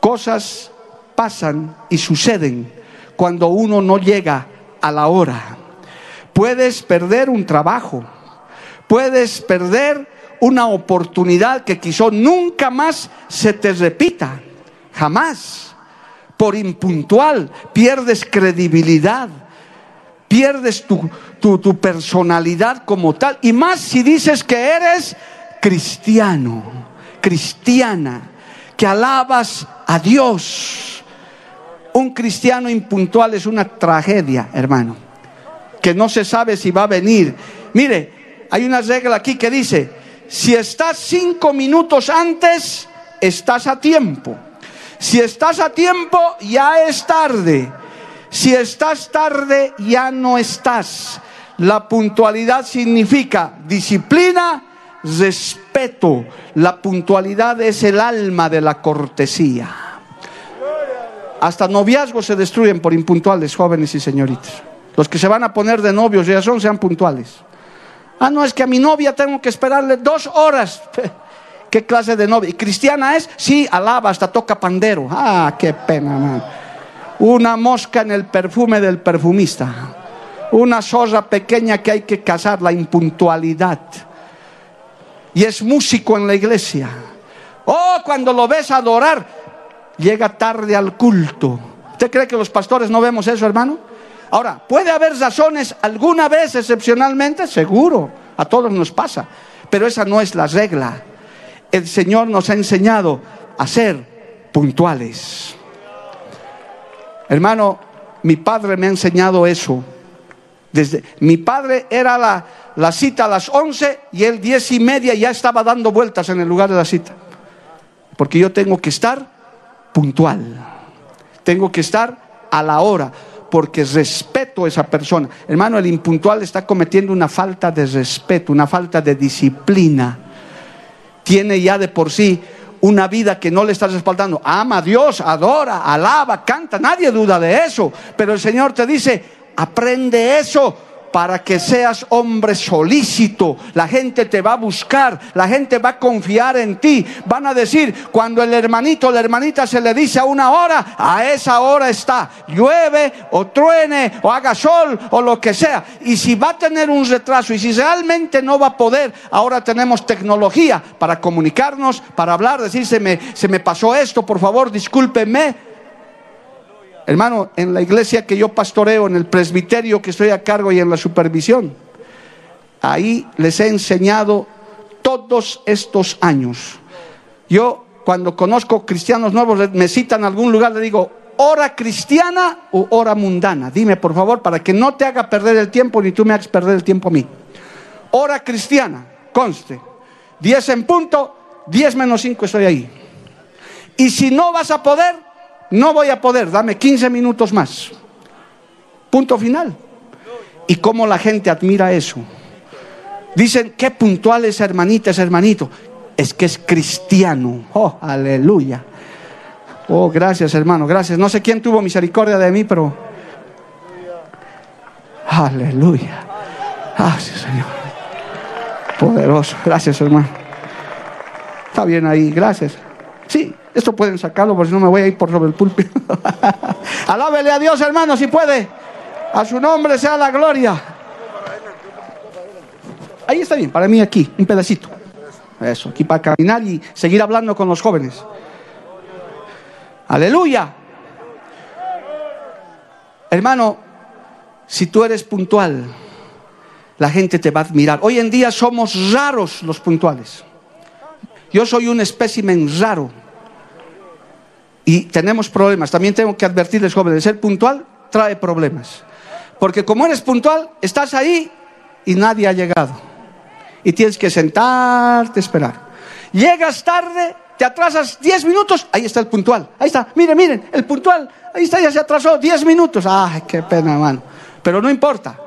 Cosas pasan y suceden cuando uno no llega a la hora. Puedes perder un trabajo, puedes perder una oportunidad que quizá nunca más se te repita, jamás. Por impuntual pierdes credibilidad, pierdes tu, tu, tu personalidad como tal, y más si dices que eres cristiano cristiana, que alabas a Dios. Un cristiano impuntual es una tragedia, hermano, que no se sabe si va a venir. Mire, hay una regla aquí que dice, si estás cinco minutos antes, estás a tiempo. Si estás a tiempo, ya es tarde. Si estás tarde, ya no estás. La puntualidad significa disciplina, respeto. La puntualidad es el alma de la cortesía. Hasta noviazgos se destruyen por impuntuales, jóvenes y señoritas. Los que se van a poner de novios ya son, sean puntuales. Ah, no, es que a mi novia tengo que esperarle dos horas. <laughs> ¿Qué clase de novia? ¿Y cristiana es? Sí, alaba, hasta toca pandero. Ah, qué pena, man. Una mosca en el perfume del perfumista. Una zorra pequeña que hay que cazar, la impuntualidad y es músico en la iglesia. Oh, cuando lo ves adorar, llega tarde al culto. ¿Usted cree que los pastores no vemos eso, hermano? Ahora, ¿puede haber razones alguna vez excepcionalmente? Seguro, a todos nos pasa, pero esa no es la regla. El Señor nos ha enseñado a ser puntuales. Hermano, mi padre me ha enseñado eso. Desde, mi padre era la, cita a las 11 y él diez y media ya estaba dando vueltas en el lugar de la cita. Porque yo tengo que estar puntual. Tengo que estar a la hora. Porque respeto a esa persona. Hermano, el impuntual está cometiendo una falta de respeto, una falta de disciplina. Tiene ya de por sí una vida que no le estás respaldando. Ama a Dios, adora, alaba, canta, nadie duda de eso. Pero el Señor te dice, aprende eso para que seas hombre solícito. La gente te va a buscar, la gente va a confiar en ti. Van a decir, cuando el hermanito la hermanita se le dice a una hora, a esa hora está. Llueve o truene o haga sol o lo que sea. Y si va a tener un retraso y si realmente no va a poder, ahora tenemos tecnología para comunicarnos, para hablar, decir, se me, se me pasó esto, por favor, discúlpeme Hermano, en la iglesia que yo pastoreo, en el presbiterio que estoy a cargo y en la supervisión, ahí les he enseñado todos estos años. Yo cuando conozco cristianos nuevos, me citan a algún lugar, le digo, hora cristiana o hora mundana. Dime, por favor, para que no te haga perder el tiempo ni tú me hagas perder el tiempo a mí. Hora cristiana, conste. 10 en punto, 10 menos 5 estoy ahí. Y si no vas a poder, no voy a poder, dame 15 minutos más. Punto final. ¿Y cómo la gente admira eso? Dicen, qué puntual es hermanita, es hermanito. Es que es cristiano. Oh, aleluya. Oh, gracias hermano, gracias. No sé quién tuvo misericordia de mí, pero... Aleluya. Gracias Señor. Poderoso. Gracias hermano. Está bien ahí, gracias. Sí, esto pueden sacarlo, porque si no me voy a ir por sobre el púlpito. <laughs> Alábele a Dios, hermano, si puede. A su nombre sea la gloria. Ahí está bien, para mí aquí, un pedacito. Eso, aquí para caminar y seguir hablando con los jóvenes. Aleluya. Hermano, si tú eres puntual, la gente te va a admirar. Hoy en día somos raros los puntuales. Yo soy un espécimen raro. Y tenemos problemas. También tengo que advertirles, jóvenes, ser puntual trae problemas. Porque como eres puntual, estás ahí y nadie ha llegado. Y tienes que sentarte, esperar. Llegas tarde, te atrasas 10 minutos, ahí está el puntual. Ahí está, miren, miren, el puntual, ahí está, ya se atrasó 10 minutos. Ay, qué pena, hermano. Pero no importa.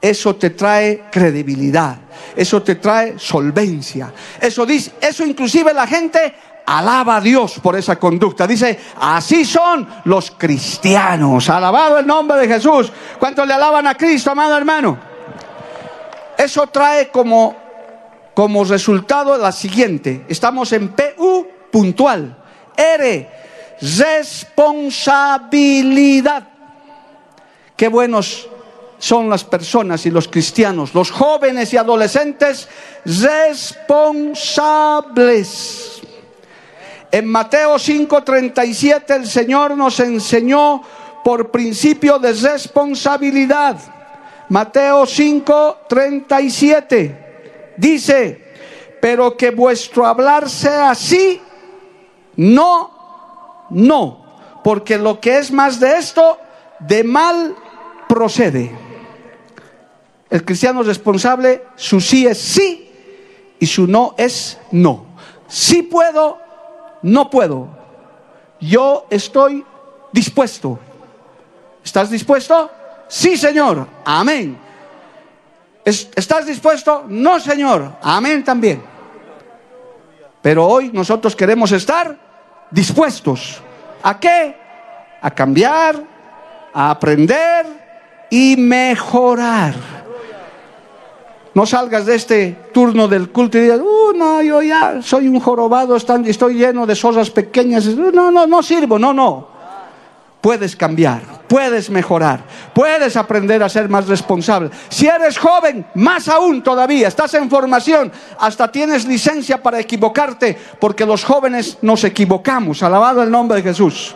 Eso te trae credibilidad, eso te trae solvencia. Eso dice, eso inclusive la gente alaba a Dios por esa conducta. Dice, así son los cristianos. Alabado el nombre de Jesús. ¿Cuántos le alaban a Cristo, amado hermano? Eso trae como, como resultado la siguiente. Estamos en PU puntual. R, responsabilidad. Qué buenos son las personas y los cristianos, los jóvenes y adolescentes responsables en Mateo 5:37 el Señor nos enseñó por principio de responsabilidad. Mateo 5:37 dice, pero que vuestro hablar sea así, no, no, porque lo que es más de esto, de mal procede. El cristiano responsable, su sí es sí y su no es no. Sí puedo, no puedo. Yo estoy dispuesto. ¿Estás dispuesto? Sí, Señor. Amén. ¿Estás dispuesto? No, Señor. Amén también. Pero hoy nosotros queremos estar dispuestos. ¿A qué? A cambiar, a aprender y mejorar. No salgas de este turno del culto y digas, uh, no, yo ya soy un jorobado, estoy lleno de cosas pequeñas. No, no, no sirvo, no, no. Puedes cambiar, puedes mejorar, puedes aprender a ser más responsable. Si eres joven, más aún todavía, estás en formación, hasta tienes licencia para equivocarte, porque los jóvenes nos equivocamos. Alabado el nombre de Jesús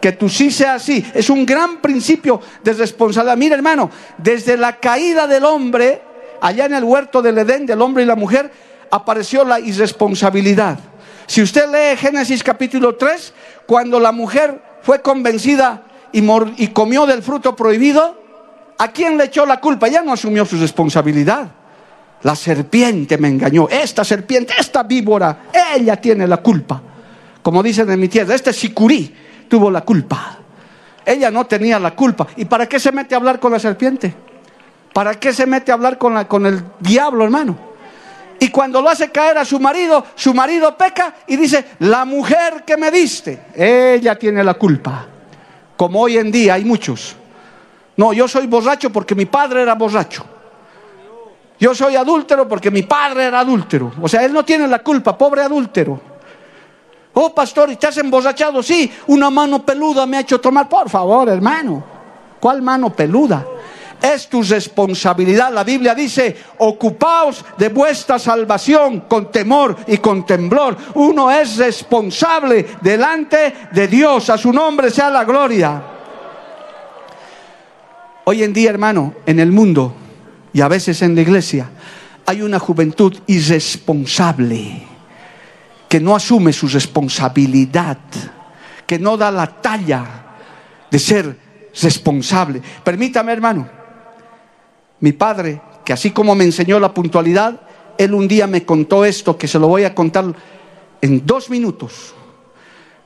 que tú sí sea así. Es un gran principio de responsabilidad. Mira, hermano, desde la caída del hombre, allá en el huerto del Edén del hombre y la mujer, apareció la irresponsabilidad. Si usted lee Génesis capítulo 3, cuando la mujer fue convencida y, comió del fruto prohibido, ¿a quién le echó la culpa? Ya no asumió su responsabilidad. La serpiente me engañó. Esta serpiente, esta víbora, ella tiene la culpa. Como dicen en mi tierra, este sicurí tuvo la culpa. Ella no tenía la culpa. ¿Y para qué se mete a hablar con la serpiente? ¿Para qué se mete a hablar con, la, con el diablo, hermano? Y cuando lo hace caer a su marido, su marido peca y dice, la mujer que me diste, ella tiene la culpa. Como hoy en día hay muchos. No, yo soy borracho porque mi padre era borracho. Yo soy adúltero porque mi padre era adúltero. O sea, él no tiene la culpa, pobre adúltero. Oh, pastor, ¿y te has emborrachado? Sí, una mano peluda me ha hecho tomar. Por favor, hermano. ¿Cuál mano peluda? Es tu responsabilidad. La Biblia dice, ocupaos de vuestra salvación con temor y con temblor. Uno es responsable delante de Dios. A su nombre sea la gloria. Hoy en día, hermano, en el mundo y a veces en la iglesia, hay una juventud irresponsable que no asume su responsabilidad, que no da la talla de ser responsable. Permítame, hermano, mi padre, que así como me enseñó la puntualidad, él un día me contó esto, que se lo voy a contar en dos minutos.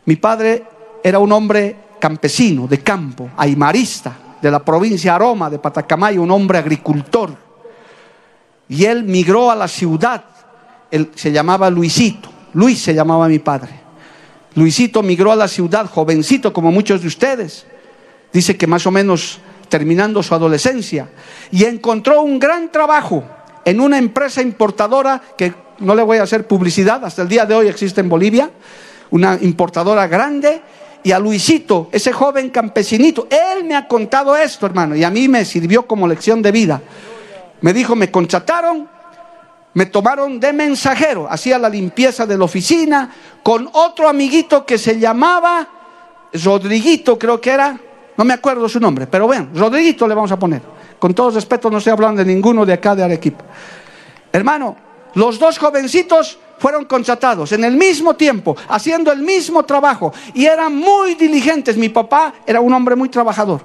Mi padre era un hombre campesino, de campo, aimarista, de la provincia Aroma, de Patacamay, un hombre agricultor. Y él migró a la ciudad, se llamaba Luisito, Luis se llamaba mi padre. Luisito migró a la ciudad, jovencito como muchos de ustedes. Dice que más o menos terminando su adolescencia. Y encontró un gran trabajo en una empresa importadora que no le voy a hacer publicidad, hasta el día de hoy existe en Bolivia, una importadora grande. Y a Luisito, ese joven campesinito, él me ha contado esto, hermano, y a mí me sirvió como lección de vida. Me dijo, me contrataron me tomaron de mensajero, hacía la limpieza de la oficina con otro amiguito que se llamaba Rodriguito, creo que era, no me acuerdo su nombre, pero bueno, Rodriguito le vamos a poner. Con todo respeto, no estoy hablando de ninguno de acá de Arequipa. Hermano, los dos jovencitos fueron contratados en el mismo tiempo, haciendo el mismo trabajo y eran muy diligentes. Mi papá era un hombre muy trabajador.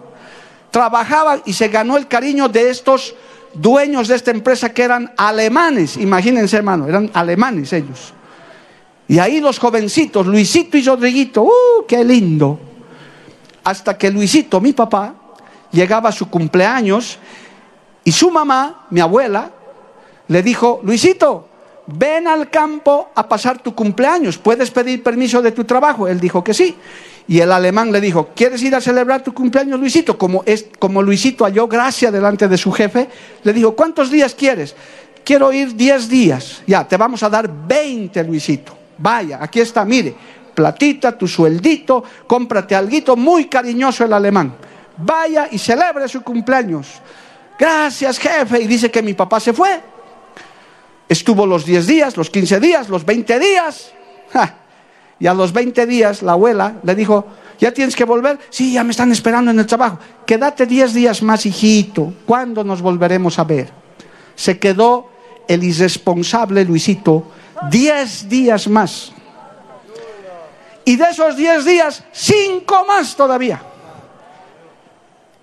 Trabajaba y se ganó el cariño de estos dueños de esta empresa que eran alemanes, imagínense hermano, eran alemanes ellos. Y ahí los jovencitos, Luisito y Rodriguito, ¡uh, qué lindo! Hasta que Luisito, mi papá, llegaba a su cumpleaños y su mamá, mi abuela, le dijo, Luisito, ven al campo a pasar tu cumpleaños, ¿puedes pedir permiso de tu trabajo? Él dijo que sí. Y el alemán le dijo, ¿quieres ir a celebrar tu cumpleaños, Luisito? Como, es, como Luisito halló gracia delante de su jefe, le dijo, ¿cuántos días quieres? Quiero ir 10 días. Ya, te vamos a dar 20, Luisito. Vaya, aquí está, mire, platita, tu sueldito, cómprate algo, muy cariñoso el alemán. Vaya y celebre su cumpleaños. Gracias, jefe. Y dice que mi papá se fue. Estuvo los 10 días, los 15 días, los 20 días. Y a los 20 días la abuela le dijo, ¿ya tienes que volver? Sí, ya me están esperando en el trabajo. Quédate 10 días más, hijito. ¿Cuándo nos volveremos a ver? Se quedó el irresponsable Luisito 10 días más. Y de esos 10 días, 5 más todavía.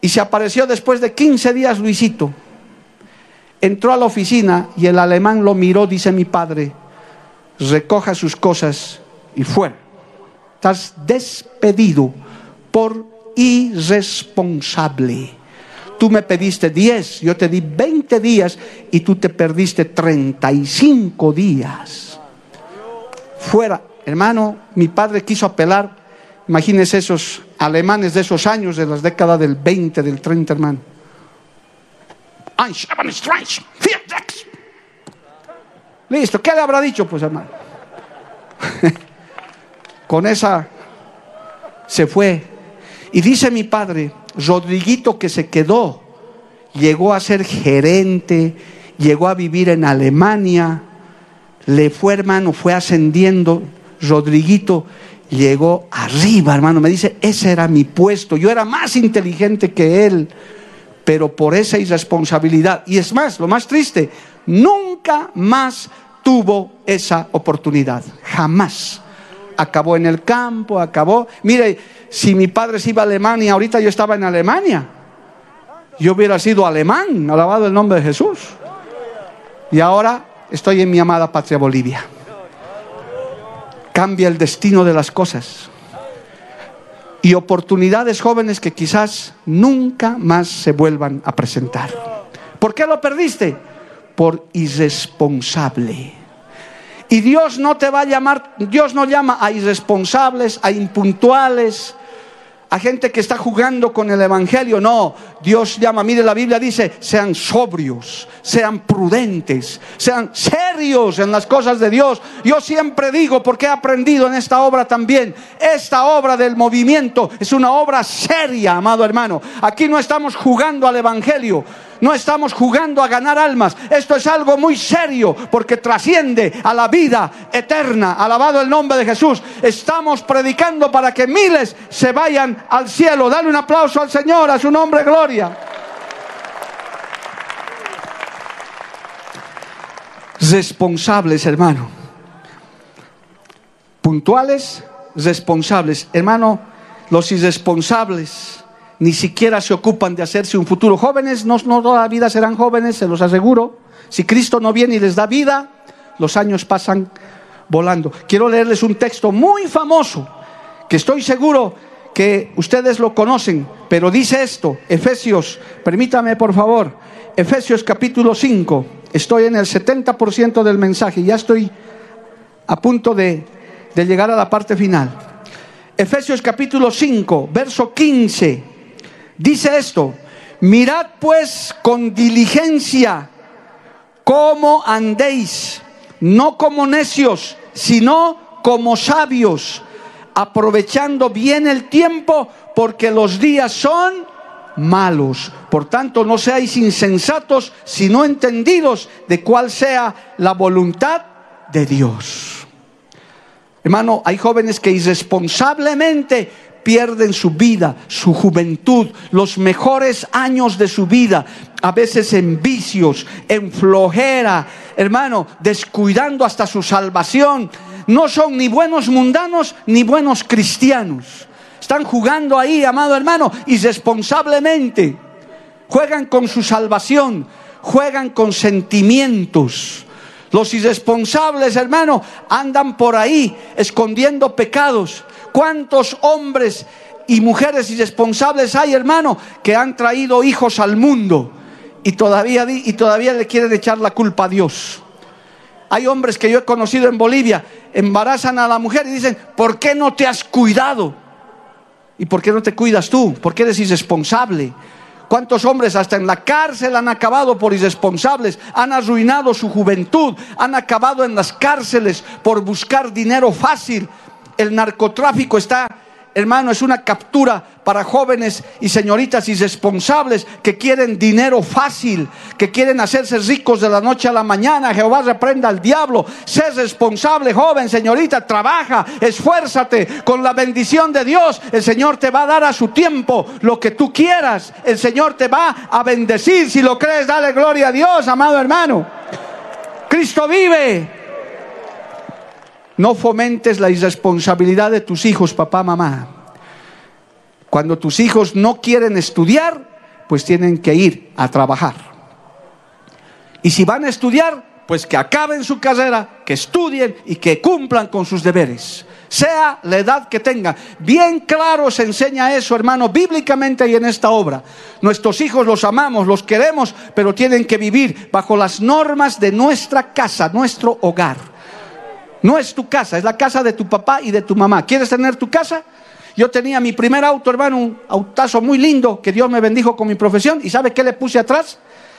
Y se apareció después de 15 días Luisito. Entró a la oficina y el alemán lo miró, dice mi padre, recoja sus cosas y fuera. Estás despedido por irresponsable. Tú me pediste 10, yo te di 20 días y tú te perdiste 35 días. Fuera, hermano, mi padre quiso apelar, imagínese esos alemanes de esos años, de las décadas del 20, del 30, hermano. Listo, ¿qué le habrá dicho, pues, hermano? <laughs> Con esa se fue. Y dice mi padre, Rodriguito que se quedó, llegó a ser gerente, llegó a vivir en Alemania, le fue hermano, fue ascendiendo, Rodriguito llegó arriba, hermano, me dice, ese era mi puesto, yo era más inteligente que él, pero por esa irresponsabilidad, y es más, lo más triste, nunca más tuvo esa oportunidad, jamás acabó en el campo, acabó. Mire, si mi padre se iba a Alemania, ahorita yo estaba en Alemania. Yo hubiera sido alemán, alabado el nombre de Jesús. Y ahora estoy en mi amada patria Bolivia. Cambia el destino de las cosas. Y oportunidades jóvenes que quizás nunca más se vuelvan a presentar. ¿Por qué lo perdiste? por irresponsable. Y Dios no te va a llamar, Dios no llama a irresponsables, a impuntuales, a gente que está jugando con el Evangelio. No, Dios llama, mire, la Biblia dice, sean sobrios, sean prudentes, sean serios en las cosas de Dios. Yo siempre digo, porque he aprendido en esta obra también, esta obra del movimiento es una obra seria, amado hermano. Aquí no estamos jugando al Evangelio. No estamos jugando a ganar almas. Esto es algo muy serio porque trasciende a la vida eterna. Alabado el nombre de Jesús. Estamos predicando para que miles se vayan al cielo. Dale un aplauso al Señor, a su nombre, gloria. Responsables, hermano. Puntuales, responsables. Hermano, los irresponsables ni siquiera se ocupan de hacerse un futuro. Jóvenes no, toda la vida serán jóvenes, se los aseguro. Si Cristo no viene y les da vida, los años pasan volando. Quiero leerles un texto muy famoso, que estoy seguro que ustedes lo conocen, pero dice esto, Efesios, permítame por favor, Efesios capítulo 5, estoy en el 70% del mensaje, ya estoy a punto de, de llegar a la parte final. Efesios capítulo 5, verso 15 dice esto, mirad pues con diligencia cómo andéis, no como necios, sino como sabios, aprovechando bien el tiempo, porque los días son malos. Por tanto, no seáis insensatos, sino entendidos de cuál sea la voluntad de Dios. Hermano, hay jóvenes que irresponsablemente pierden su vida, su juventud, los mejores años de su vida, a veces en vicios, en flojera, hermano, descuidando hasta su salvación. No son ni buenos mundanos ni buenos cristianos. Están jugando ahí, amado hermano, irresponsablemente. Juegan con su salvación, juegan con sentimientos. Los irresponsables, hermano, andan por ahí escondiendo pecados ¿Cuántos hombres y mujeres irresponsables hay, hermano, que han traído hijos al mundo y todavía, y todavía le quieren echar la culpa a Dios? Hay hombres que yo he conocido en Bolivia, embarazan a la mujer y dicen, ¿por qué no te has cuidado? ¿Y por qué no te cuidas tú? ¿Por qué eres irresponsable? ¿Cuántos hombres hasta en la cárcel han acabado por irresponsables? Han arruinado su juventud, han acabado en las cárceles por buscar dinero fácil, el narcotráfico está, hermano, es una captura para jóvenes y señoritas irresponsables que quieren dinero fácil, que quieren hacerse ricos de la noche a la mañana. Jehová reprenda al diablo. Sé responsable, joven, señorita, trabaja, esfuérzate con la bendición de Dios. El Señor te va a dar a su tiempo lo que tú quieras. El Señor te va a bendecir. Si lo crees, dale gloria a Dios, amado hermano. Cristo vive. No fomentes la irresponsabilidad de tus hijos, papá, mamá. Cuando tus hijos no quieren estudiar, pues tienen que ir a trabajar. Y si van a estudiar, pues que acaben su carrera, que estudien y que cumplan con sus deberes. Sea la edad que tengan. Bien claro se enseña eso, hermano, bíblicamente y en esta obra. Nuestros hijos los amamos, los queremos, pero tienen que vivir bajo las normas de nuestra casa, nuestro hogar. No es tu casa, es la casa de tu papá y de tu mamá. ¿Quieres tener tu casa? Yo tenía mi primer auto, hermano, un autazo muy lindo que Dios me bendijo con mi profesión. ¿Y sabe qué le puse atrás?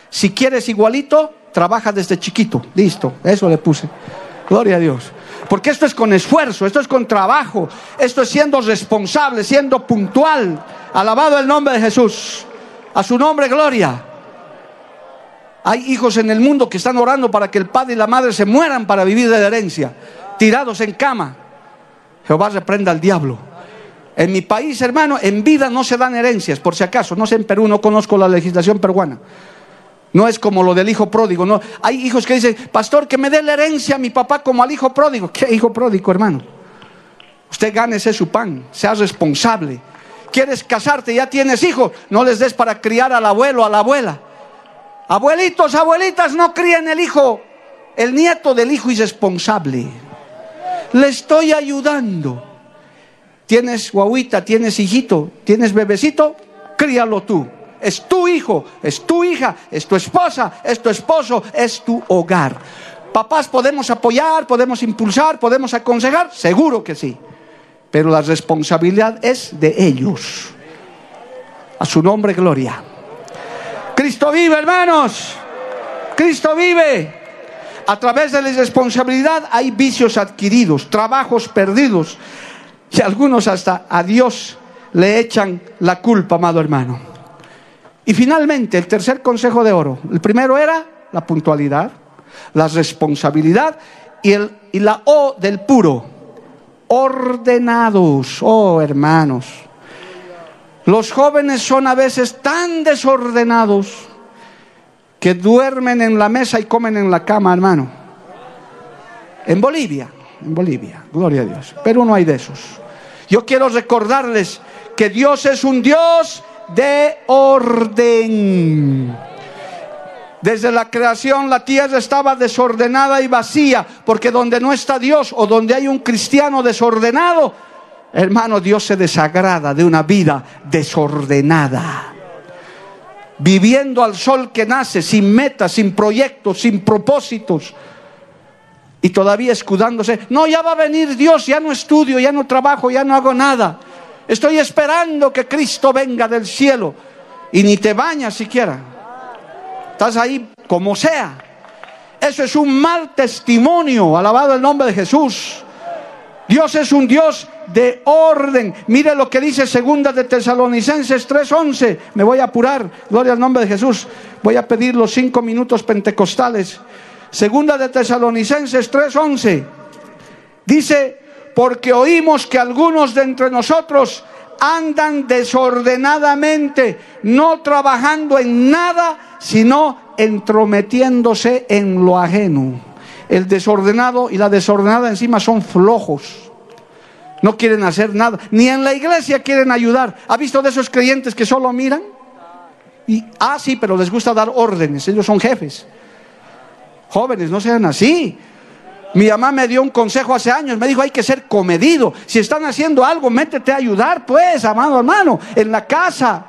Si quieres igualito, trabaja desde chiquito. Listo, eso le puse. Gloria a Dios. Porque esto es con esfuerzo, esto es con trabajo, esto es siendo responsable, siendo puntual. Alabado el nombre de Jesús. A su nombre, gloria. Hay hijos en el mundo que están orando para que el padre y la madre se mueran para vivir de la herencia, tirados en cama. Jehová reprenda al diablo. En mi país, hermano, en vida no se dan herencias, por si acaso. No sé, en Perú no conozco la legislación peruana. No es como lo del hijo pródigo. No. Hay hijos que dicen, pastor, que me dé la herencia a mi papá como al hijo pródigo. ¿Qué hijo pródigo, hermano? Usted gánese su pan, sea responsable. ¿Quieres casarte? Ya tienes hijos. No les des para criar al abuelo, a la abuela. Abuelitos, abuelitas, no críen el hijo, el nieto del hijo irresponsable. Le estoy ayudando. Tienes guaguita, tienes hijito, tienes bebecito, críalo tú. es tu hijo, es tu hija, es tu esposa, es tu esposo, es tu hogar. Papás podemos apoyar, podemos impulsar, podemos aconsejar, seguro que sí. Pero la responsabilidad es de ellos. A su nombre, gloria. Cristo vive, hermanos. Cristo vive. A través de la irresponsabilidad hay vicios adquiridos, trabajos perdidos. Y algunos hasta a Dios le echan la culpa, amado hermano. Y finalmente, el tercer consejo de oro. El primero era la puntualidad, la responsabilidad y, el, y la O del puro. Ordenados, oh hermanos. Los jóvenes son a veces tan desordenados que duermen en la mesa y comen en la cama, hermano. En Bolivia, en Bolivia, gloria a Dios. Pero no hay de esos. Yo quiero recordarles que Dios es un Dios de orden. Desde la creación la tierra estaba desordenada y vacía, porque donde no está Dios o donde hay un cristiano desordenado, hermano, Dios se desagrada de una vida desordenada. Viviendo al sol que nace, sin metas, sin proyectos, sin propósitos. Y todavía escudándose, no, ya va a venir Dios, ya no estudio, ya no trabajo, ya no hago nada. Estoy esperando que Cristo venga del cielo y ni te bañas siquiera. Estás ahí como sea. Eso es un mal testimonio. Alabado el nombre de Jesús. Dios es un Dios de orden. Mire lo que dice segunda de Tesalonicenses 3:11. Me voy a apurar. Gloria al nombre de Jesús. Voy a pedir los cinco minutos pentecostales. Segunda de Tesalonicenses 3:11. Dice, porque oímos que algunos de entre nosotros andan desordenadamente, no trabajando en nada, sino entrometiéndose en lo ajeno. El desordenado y la desordenada encima son flojos. No quieren hacer nada. Ni en la iglesia quieren ayudar. ¿Ha visto de esos creyentes que solo miran? Y, ah, sí, pero les gusta dar órdenes. Ellos son jefes. Jóvenes, no sean así. Mi mamá me dio un consejo hace años, me dijo hay que ser comedido. Si están haciendo algo, métete a ayudar, pues, amado hermano, en la casa,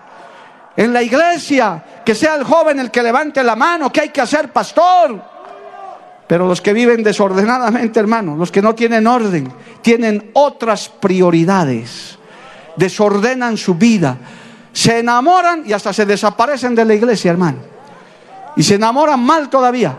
en la iglesia, que sea el joven el que levante la mano, que hay que hacer, pastor. Pero los que viven desordenadamente, hermano, los que no tienen orden, tienen otras prioridades, desordenan su vida, se enamoran y hasta se desaparecen de la iglesia, hermano. Y se enamoran mal todavía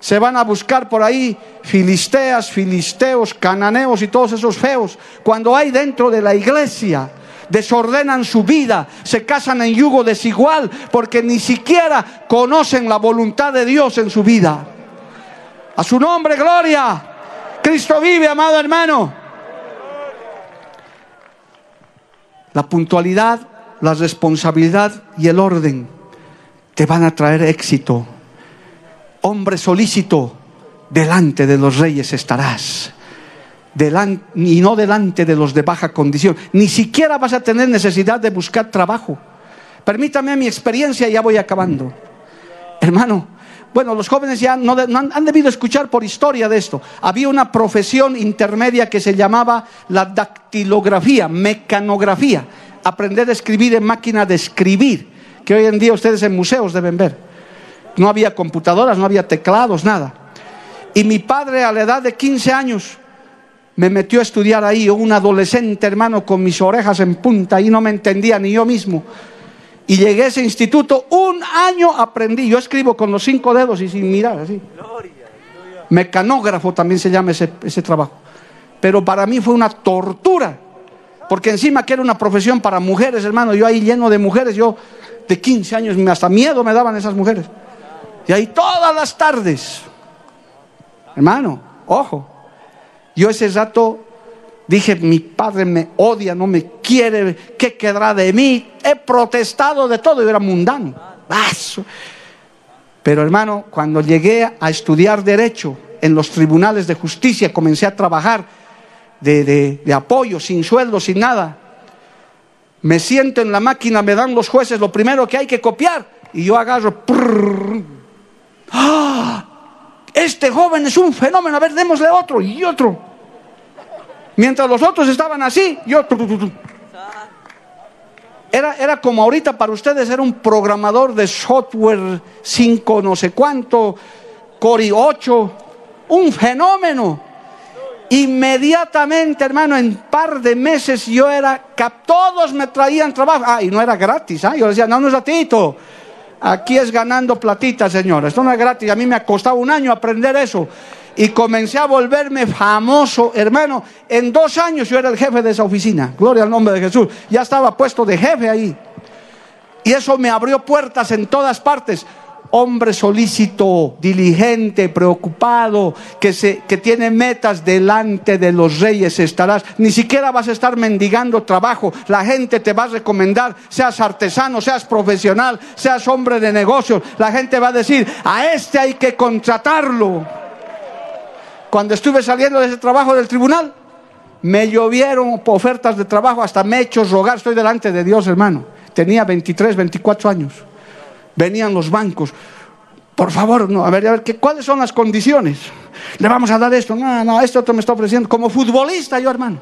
se van a buscar por ahí filisteas, filisteos, cananeos y todos esos feos. Cuando hay dentro de la iglesia, desordenan su vida, se casan en yugo desigual porque ni siquiera conocen la voluntad de Dios en su vida. A su nombre, gloria. Cristo vive, amado hermano. La puntualidad, la responsabilidad y el orden te van a traer éxito hombre solícito, delante de los reyes estarás. y no delante de los de baja condición. Ni siquiera vas a tener necesidad de buscar trabajo. Permítame mi experiencia ya voy acabando. Hermano, bueno, los jóvenes ya no, han, han, debido escuchar por historia de esto. Había una profesión intermedia que se llamaba la dactilografía, mecanografía, aprender a escribir en máquina de escribir, que hoy en día ustedes en museos deben ver no había computadoras, no había teclados, nada. Y mi padre a la edad de 15 años me metió a estudiar ahí, un adolescente hermano con mis orejas en punta y no me entendía ni yo mismo. Y llegué a ese instituto, un año aprendí, yo escribo con los cinco dedos y sin mirar, así. Mecanógrafo también se llama ese, ese trabajo. Pero para mí fue una tortura, porque encima que era una profesión para mujeres, hermano, yo ahí lleno de mujeres, yo de 15 años, hasta miedo me daban esas mujeres. Y ahí todas las tardes, hermano, ojo, yo ese rato dije, mi padre me odia, no me quiere, ¿qué quedará de mí? He protestado de todo, yo era mundano. Pero hermano, cuando llegué a estudiar derecho en los tribunales de justicia, comencé a trabajar de, apoyo, sin sueldo, sin nada. Me siento en la máquina, me dan los jueces lo primero que hay que copiar y yo agarro, ¡Ah! Este joven es un fenómeno, a ver, démosle otro y otro. Mientras los otros estaban así, yo... Era, era como ahorita para ustedes, era un programador de software 5 no sé cuánto, Core 8, un fenómeno. Inmediatamente, hermano, en par de meses yo era, todos me traían trabajo. Ah, y no era gratis, ¿ah? Yo decía, no, no es ratito. Aquí es ganando platita, señor. Esto no es gratis. A mí me ha costado un año aprender eso. Y comencé a volverme famoso, hermano. En dos años yo era el jefe de esa oficina. Gloria al nombre de Jesús. Ya estaba puesto de jefe ahí. Y eso me abrió puertas en todas partes hombre solícito, diligente, preocupado, que, se, que tiene metas delante de los reyes estarás. Ni siquiera vas a estar mendigando trabajo. La gente te va a recomendar, seas artesano, seas profesional, seas hombre de negocios. La gente va a decir, a este hay que contratarlo. Cuando estuve saliendo de ese trabajo del tribunal, me llovieron ofertas de trabajo, hasta me he hecho rogar, estoy delante de Dios, hermano. Tenía 23, 24 años venían los bancos. Por favor, no, a ver, a ver, ¿qué, ¿cuáles son las condiciones? Le vamos a dar esto. No, no, esto otro me está ofreciendo. Como futbolista yo, hermano.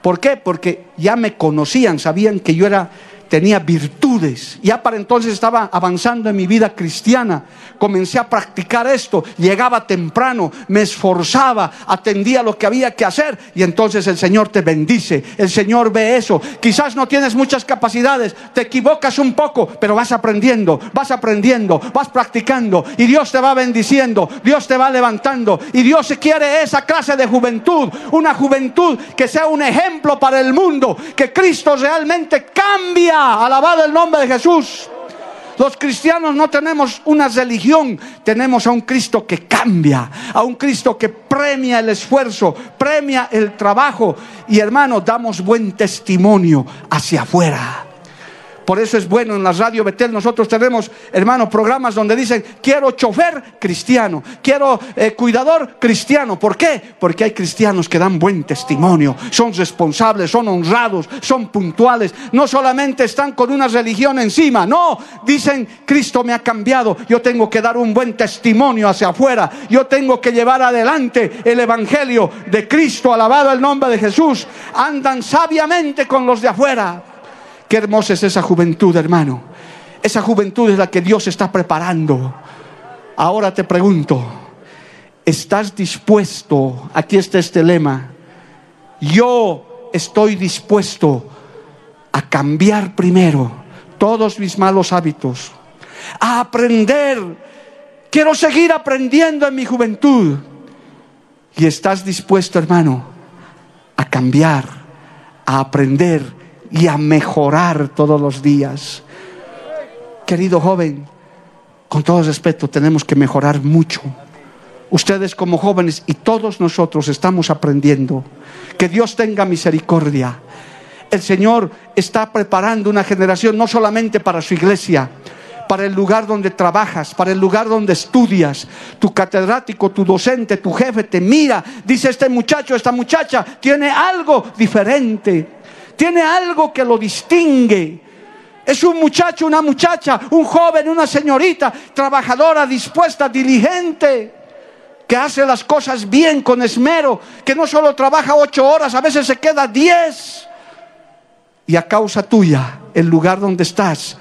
¿Por qué? Porque ya me conocían, sabían que yo era tenía virtudes. Ya para entonces estaba avanzando en mi vida cristiana. Comencé a practicar esto. Llegaba temprano, me esforzaba, atendía lo que había que hacer. Y entonces el Señor te bendice. El Señor ve eso. Quizás no tienes muchas capacidades, te equivocas un poco, pero vas aprendiendo, vas aprendiendo, vas practicando. Y Dios te va bendiciendo, Dios te va levantando. Y Dios quiere esa clase de juventud. Una juventud que sea un ejemplo para el mundo. Que Cristo realmente cambia Alabado el nombre de Jesús. Los cristianos no tenemos una religión, tenemos a un Cristo que cambia, a un Cristo que premia el esfuerzo, premia el trabajo y hermano, damos buen testimonio hacia afuera. Por eso es bueno en la radio Betel. Nosotros tenemos, hermanos, programas donde dicen, quiero chofer cristiano, quiero eh, cuidador cristiano. ¿Por qué? Porque hay cristianos que dan buen testimonio, son responsables, son honrados, son puntuales. No solamente están con una religión encima, no, dicen, Cristo me ha cambiado, yo tengo que dar un buen testimonio hacia afuera, yo tengo que llevar adelante el Evangelio de Cristo, alabado el nombre de Jesús. Andan sabiamente con los de afuera. Qué hermosa es esa juventud, hermano. Esa juventud es la que Dios está preparando. Ahora te pregunto, ¿estás dispuesto? Aquí está este lema. Yo estoy dispuesto a cambiar primero todos mis malos hábitos, a aprender. Quiero seguir aprendiendo en mi juventud. Y estás dispuesto, hermano, a cambiar, a aprender y a mejorar todos los días. Querido joven, con todo respeto, tenemos que mejorar mucho. Ustedes como jóvenes y todos nosotros estamos aprendiendo. Que Dios tenga misericordia. El Señor está preparando una generación no solamente para su iglesia, para el lugar donde trabajas, para el lugar donde estudias. Tu catedrático, tu docente, tu jefe te mira, dice este muchacho, esta muchacha tiene algo diferente tiene algo que lo distingue. Es un muchacho, una muchacha, un joven, una señorita, trabajadora, dispuesta, diligente, que hace las cosas bien, con esmero, que no solo trabaja ocho horas, a veces se queda diez. Y a causa tuya, el lugar donde estás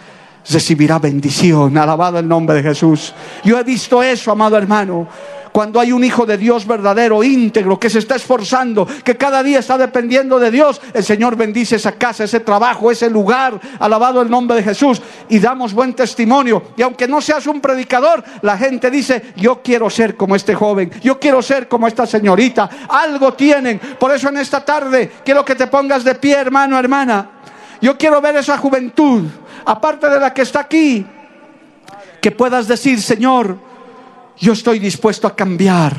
recibirá bendición. Alabado el nombre de Jesús. Yo he visto eso, amado hermano. Cuando hay un hijo de Dios verdadero, íntegro, que se está esforzando, que cada día está dependiendo de Dios, el Señor bendice esa casa, ese trabajo, ese lugar. Alabado el nombre de Jesús. Y damos buen testimonio. Y aunque no seas un predicador, la gente dice, yo quiero ser como este joven, yo quiero ser como esta señorita. Algo tienen. Por eso en esta tarde quiero que te pongas de pie, hermano, hermana. Yo quiero ver esa juventud, aparte de la que está aquí, que puedas decir, Señor, yo estoy dispuesto a cambiar,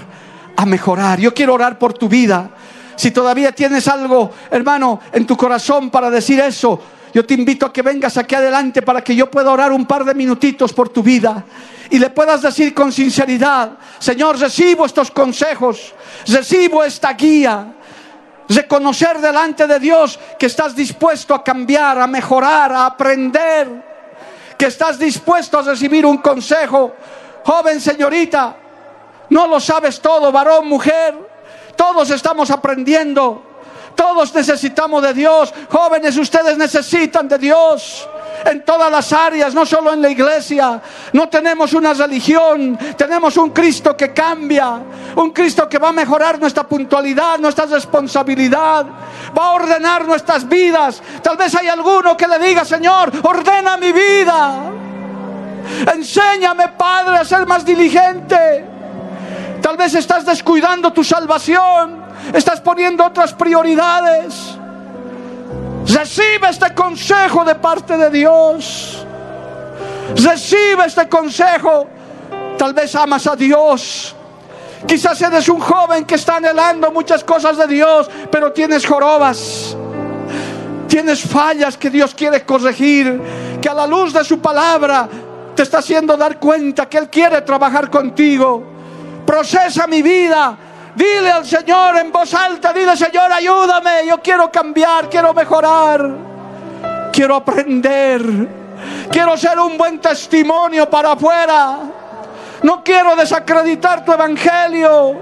a mejorar. Yo quiero orar por tu vida. Si todavía tienes algo, hermano, en tu corazón para decir eso, yo te invito a que vengas aquí adelante para que yo pueda orar un par de minutitos por tu vida y le puedas decir con sinceridad, Señor, recibo estos consejos, recibo esta guía. Reconocer delante de Dios que estás dispuesto a cambiar, a mejorar, a aprender, que estás dispuesto a recibir un consejo Joven señorita, no lo sabes todo, varón, mujer. Todos estamos aprendiendo. Todos necesitamos de Dios. Jóvenes, ustedes necesitan de Dios en todas las áreas, no solo en la iglesia. No tenemos una religión, tenemos un Cristo que cambia, un Cristo que va a mejorar nuestra puntualidad, nuestra responsabilidad, va a ordenar nuestras vidas. Tal vez hay alguno que le diga, Señor, ordena mi vida. Enséñame, Padre, a ser más diligente. Tal vez estás descuidando tu salvación, estás poniendo otras prioridades. Recibe este consejo de parte de Dios. Recibe este consejo. Tal vez amas a Dios. Quizás eres un joven que está anhelando muchas cosas de Dios, pero tienes jorobas. Tienes fallas que Dios quiere corregir, que a la luz de su palabra te está haciendo dar cuenta que Él quiere trabajar contigo. Procesa mi vida, Dile al Señor en voz alta, dile Señor, ayúdame, yo quiero cambiar, quiero mejorar, quiero aprender, quiero ser un buen testimonio para afuera. No quiero desacreditar tu evangelio.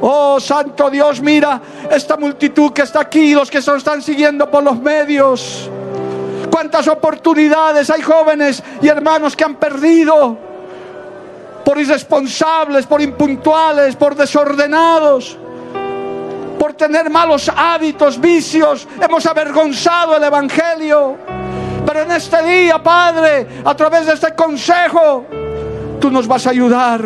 Oh Santo Dios, mira esta multitud que está aquí, los que se están siguiendo por los medios. Cuántas oportunidades hay jóvenes y hermanos que han perdido por irresponsables, por impuntuales, por desordenados, por tener malos hábitos, vicios. Hemos avergonzado el Evangelio. Pero en este día, Padre, a través de este consejo, tú nos vas a ayudar,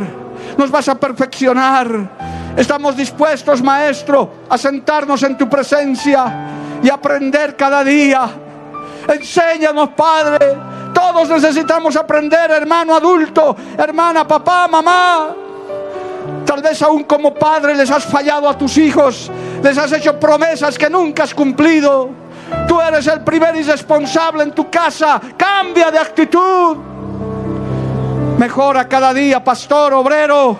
nos vas a perfeccionar. Estamos dispuestos, Maestro, a sentarnos en tu presencia y aprender cada día. Enséñanos, Padre, todos necesitamos aprender, hermano adulto, hermana, papá, mamá. Tal vez aún como padre les has fallado a tus hijos, les has hecho promesas que nunca has cumplido. Tú eres el primer irresponsable en tu casa. Cambia de actitud. Mejora cada día, pastor, obrero,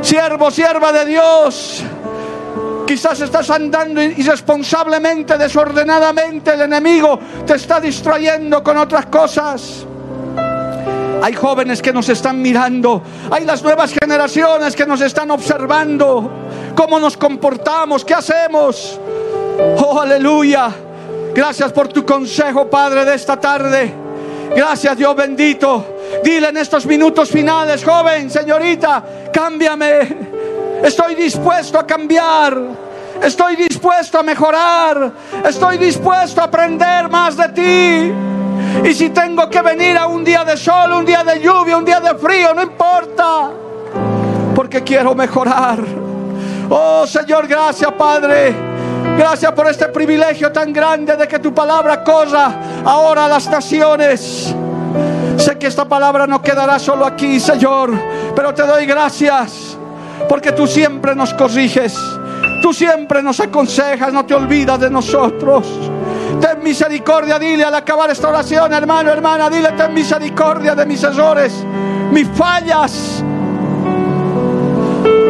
siervo, sierva de Dios. Quizás estás andando irresponsablemente, desordenadamente. El enemigo te está distrayendo con otras cosas. Hay jóvenes que nos están mirando. Hay las nuevas generaciones que nos están observando. Cómo nos comportamos, qué hacemos. Oh, aleluya. Gracias por tu consejo, Padre, de esta tarde. Gracias, Dios bendito. Dile en estos minutos finales, joven, señorita, cámbiame. Estoy dispuesto a cambiar. Estoy dispuesto a mejorar. Estoy dispuesto a aprender más de ti. Y si tengo que venir a un día de sol, un día de lluvia, un día de frío, no importa. Porque quiero mejorar. Oh Señor, gracias Padre. Gracias por este privilegio tan grande de que tu palabra corra ahora a las naciones. Sé que esta palabra no quedará solo aquí, Señor, pero te doy gracias porque tú siempre nos corriges, tú siempre nos aconsejas, no te olvidas de nosotros. Ten misericordia, dile al acabar esta oración, hermano, hermana, dile, ten misericordia de mis errores, mis fallas.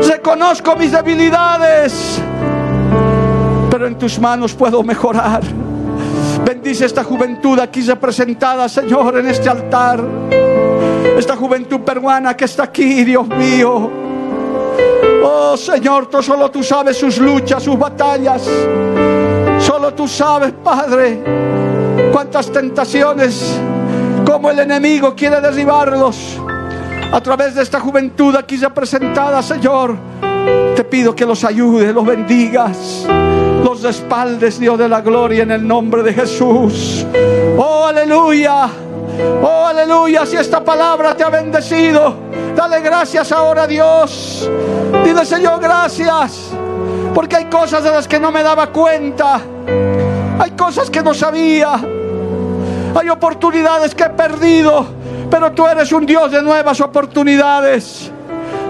Reconozco mis debilidades, pero en tus manos puedo mejorar. Bendice esta juventud aquí representada, Señor, en este altar. Esta juventud peruana que está aquí, Dios mío. Oh Señor, tú solo tú sabes sus luchas, sus batallas. Solo tú sabes, Padre, cuántas tentaciones, como el enemigo quiere derribarlos. A través de esta juventud aquí ya presentada, Señor, te pido que los ayude, los bendigas, los respaldes, Dios de la gloria, en el nombre de Jesús. Oh, aleluya. Oh, aleluya. Si esta palabra te ha bendecido, dale gracias ahora a Dios. Dile, Señor, gracias. Porque hay cosas de las que no me daba cuenta. Hay cosas que no sabía. Hay oportunidades que he perdido. Pero tú eres un Dios de nuevas oportunidades.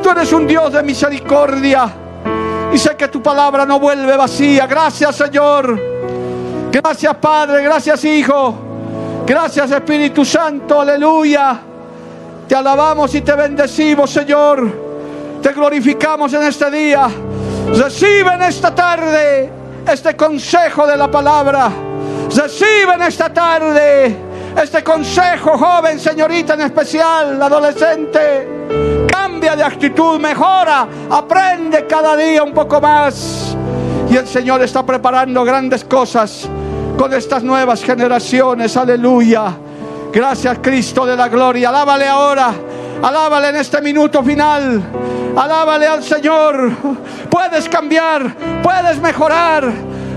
Tú eres un Dios de misericordia. Y sé que tu palabra no vuelve vacía. Gracias, Señor. Gracias, Padre. Gracias, Hijo. Gracias Espíritu Santo, aleluya. Te alabamos y te bendecimos, Señor. Te glorificamos en este día. Recibe en esta tarde este consejo de la palabra. Recibe en esta tarde este consejo, joven, señorita en especial, adolescente. Cambia de actitud, mejora, aprende cada día un poco más. Y el Señor está preparando grandes cosas con estas nuevas generaciones. Aleluya. Gracias Cristo de la gloria. Alábale ahora. Alábale en este minuto final. Alábale al Señor. Puedes cambiar. Puedes mejorar.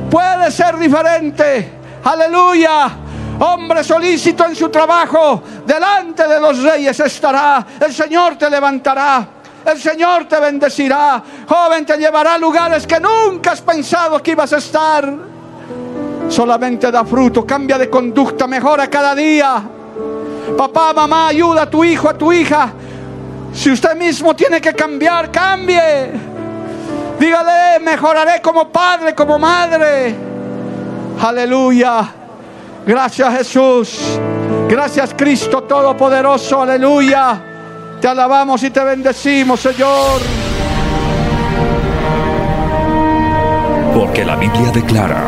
Puedes ser diferente. Aleluya. Hombre solícito en su trabajo. Delante de los reyes estará. El Señor te levantará. El Señor te bendecirá. Joven, te llevará a lugares que nunca has pensado que ibas a estar. Solamente da fruto, cambia de conducta, mejora cada día. Papá, mamá, ayuda a tu hijo, a tu hija. Si usted mismo tiene que cambiar, cambie. Dígale, mejoraré como padre, como madre. Aleluya. Gracias Jesús. Gracias Cristo Todopoderoso. Aleluya. Te alabamos y te bendecimos, Señor. Porque la Biblia declara,